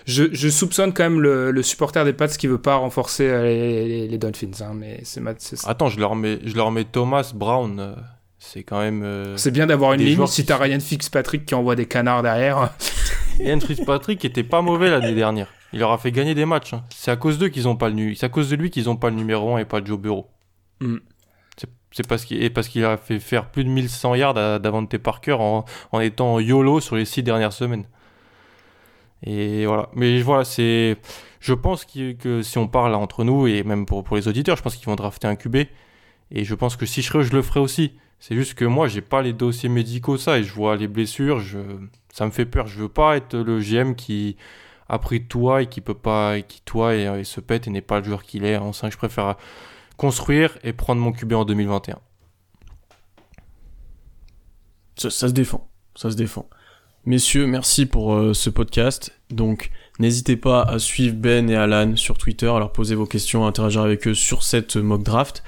Je, je soupçonne quand même le, le supporter des Pats qui veut pas renforcer euh, les, les- les Dolphins, hein, mais c'est Attends, je leur mets, je leur mets Thomas Brown. euh, c'est quand même. euh, C'est bien d'avoir une ligne. Si t'as Ryan Fitzpatrick qui envoie des canards derrière. Ian Fitzpatrick était pas mauvais l'année dernière. Il leur a fait gagner des matchs. hein. C'est à cause d'eux qu'ils ont pas le nu- C'est à cause de lui qu'ils ont pas le numéro 1 et pas Joe Burrow. Mm. C'est- qu'il parce qu'il a fait faire plus de 1100 yards à Davante Parker en, en étant YOLO sur les six dernières semaines. Et voilà. Mais voilà, c'est. Je pense que si on parle entre nous et même pour, pour les auditeurs, je pense qu'ils vont drafter un QB. Et je pense que si je serais je le ferais aussi. C'est juste que moi, j'ai pas les dossiers médicaux, ça, et je vois les blessures, je... ça me fait peur. Je veux pas être le GM qui a pris toi et qui peut pas, et qui toi et, se pète et n'est pas le joueur qu'il est en 5. Je préfère construire et prendre mon QB en 2021. Ça, ça se défend, ça se défend. Messieurs, merci pour euh, ce podcast. Donc, n'hésitez pas à suivre Ben et Alan sur Twitter, à leur poser vos questions, à interagir avec eux sur cette mock draft.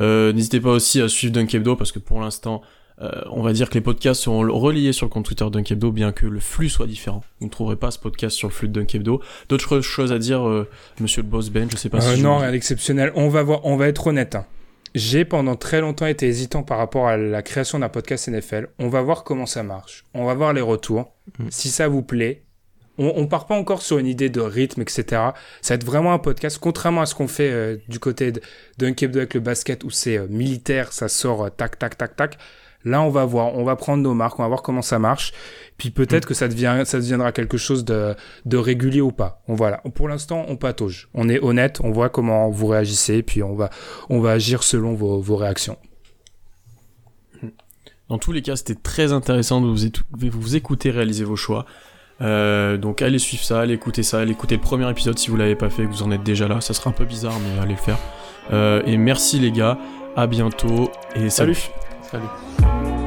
Euh, n'hésitez pas aussi à suivre Dunkebdo parce que pour l'instant, euh, on va dire que les podcasts seront reliés sur le compte Twitter Dunkebdo, bien que le flux soit différent. Vous ne trouverez pas ce podcast sur le flux de Dunkebdo. D'autres choses à dire, euh, Monsieur le boss Ben Je sais pas Euh, si. je- non, rien d'exceptionnel. On va voir, on va être honnête. hein. J'ai pendant très longtemps été hésitant par rapport à la création d'un podcast NFL. On va voir comment ça marche. On va voir les retours. Mm. Si ça vous plaît, on, on part pas encore sur une idée de rythme, etc. Ça va être vraiment un podcast, contrairement à ce qu'on fait euh, du côté de- d'un Kebdo avec le basket où c'est euh, militaire, ça sort euh, tac, tac, tac, tac. Là, on va voir, on va prendre nos marques, on va voir comment ça marche. Puis peut-être que ça, devient, ça deviendra quelque chose de, de régulier ou pas. On, voilà. Pour l'instant, on patauge. On est honnête, on voit comment vous réagissez, puis on va, on va agir selon vos, vos réactions. Dans tous les cas, c'était très intéressant de vous, étou- de vous écouter réaliser vos choix. Euh, donc allez suivre ça, allez écouter ça, allez écouter le premier épisode si vous l'avez pas fait, que vous en êtes déjà là. Ça sera un peu bizarre, mais allez le faire. Euh, et merci les gars, à bientôt et salut. Salut.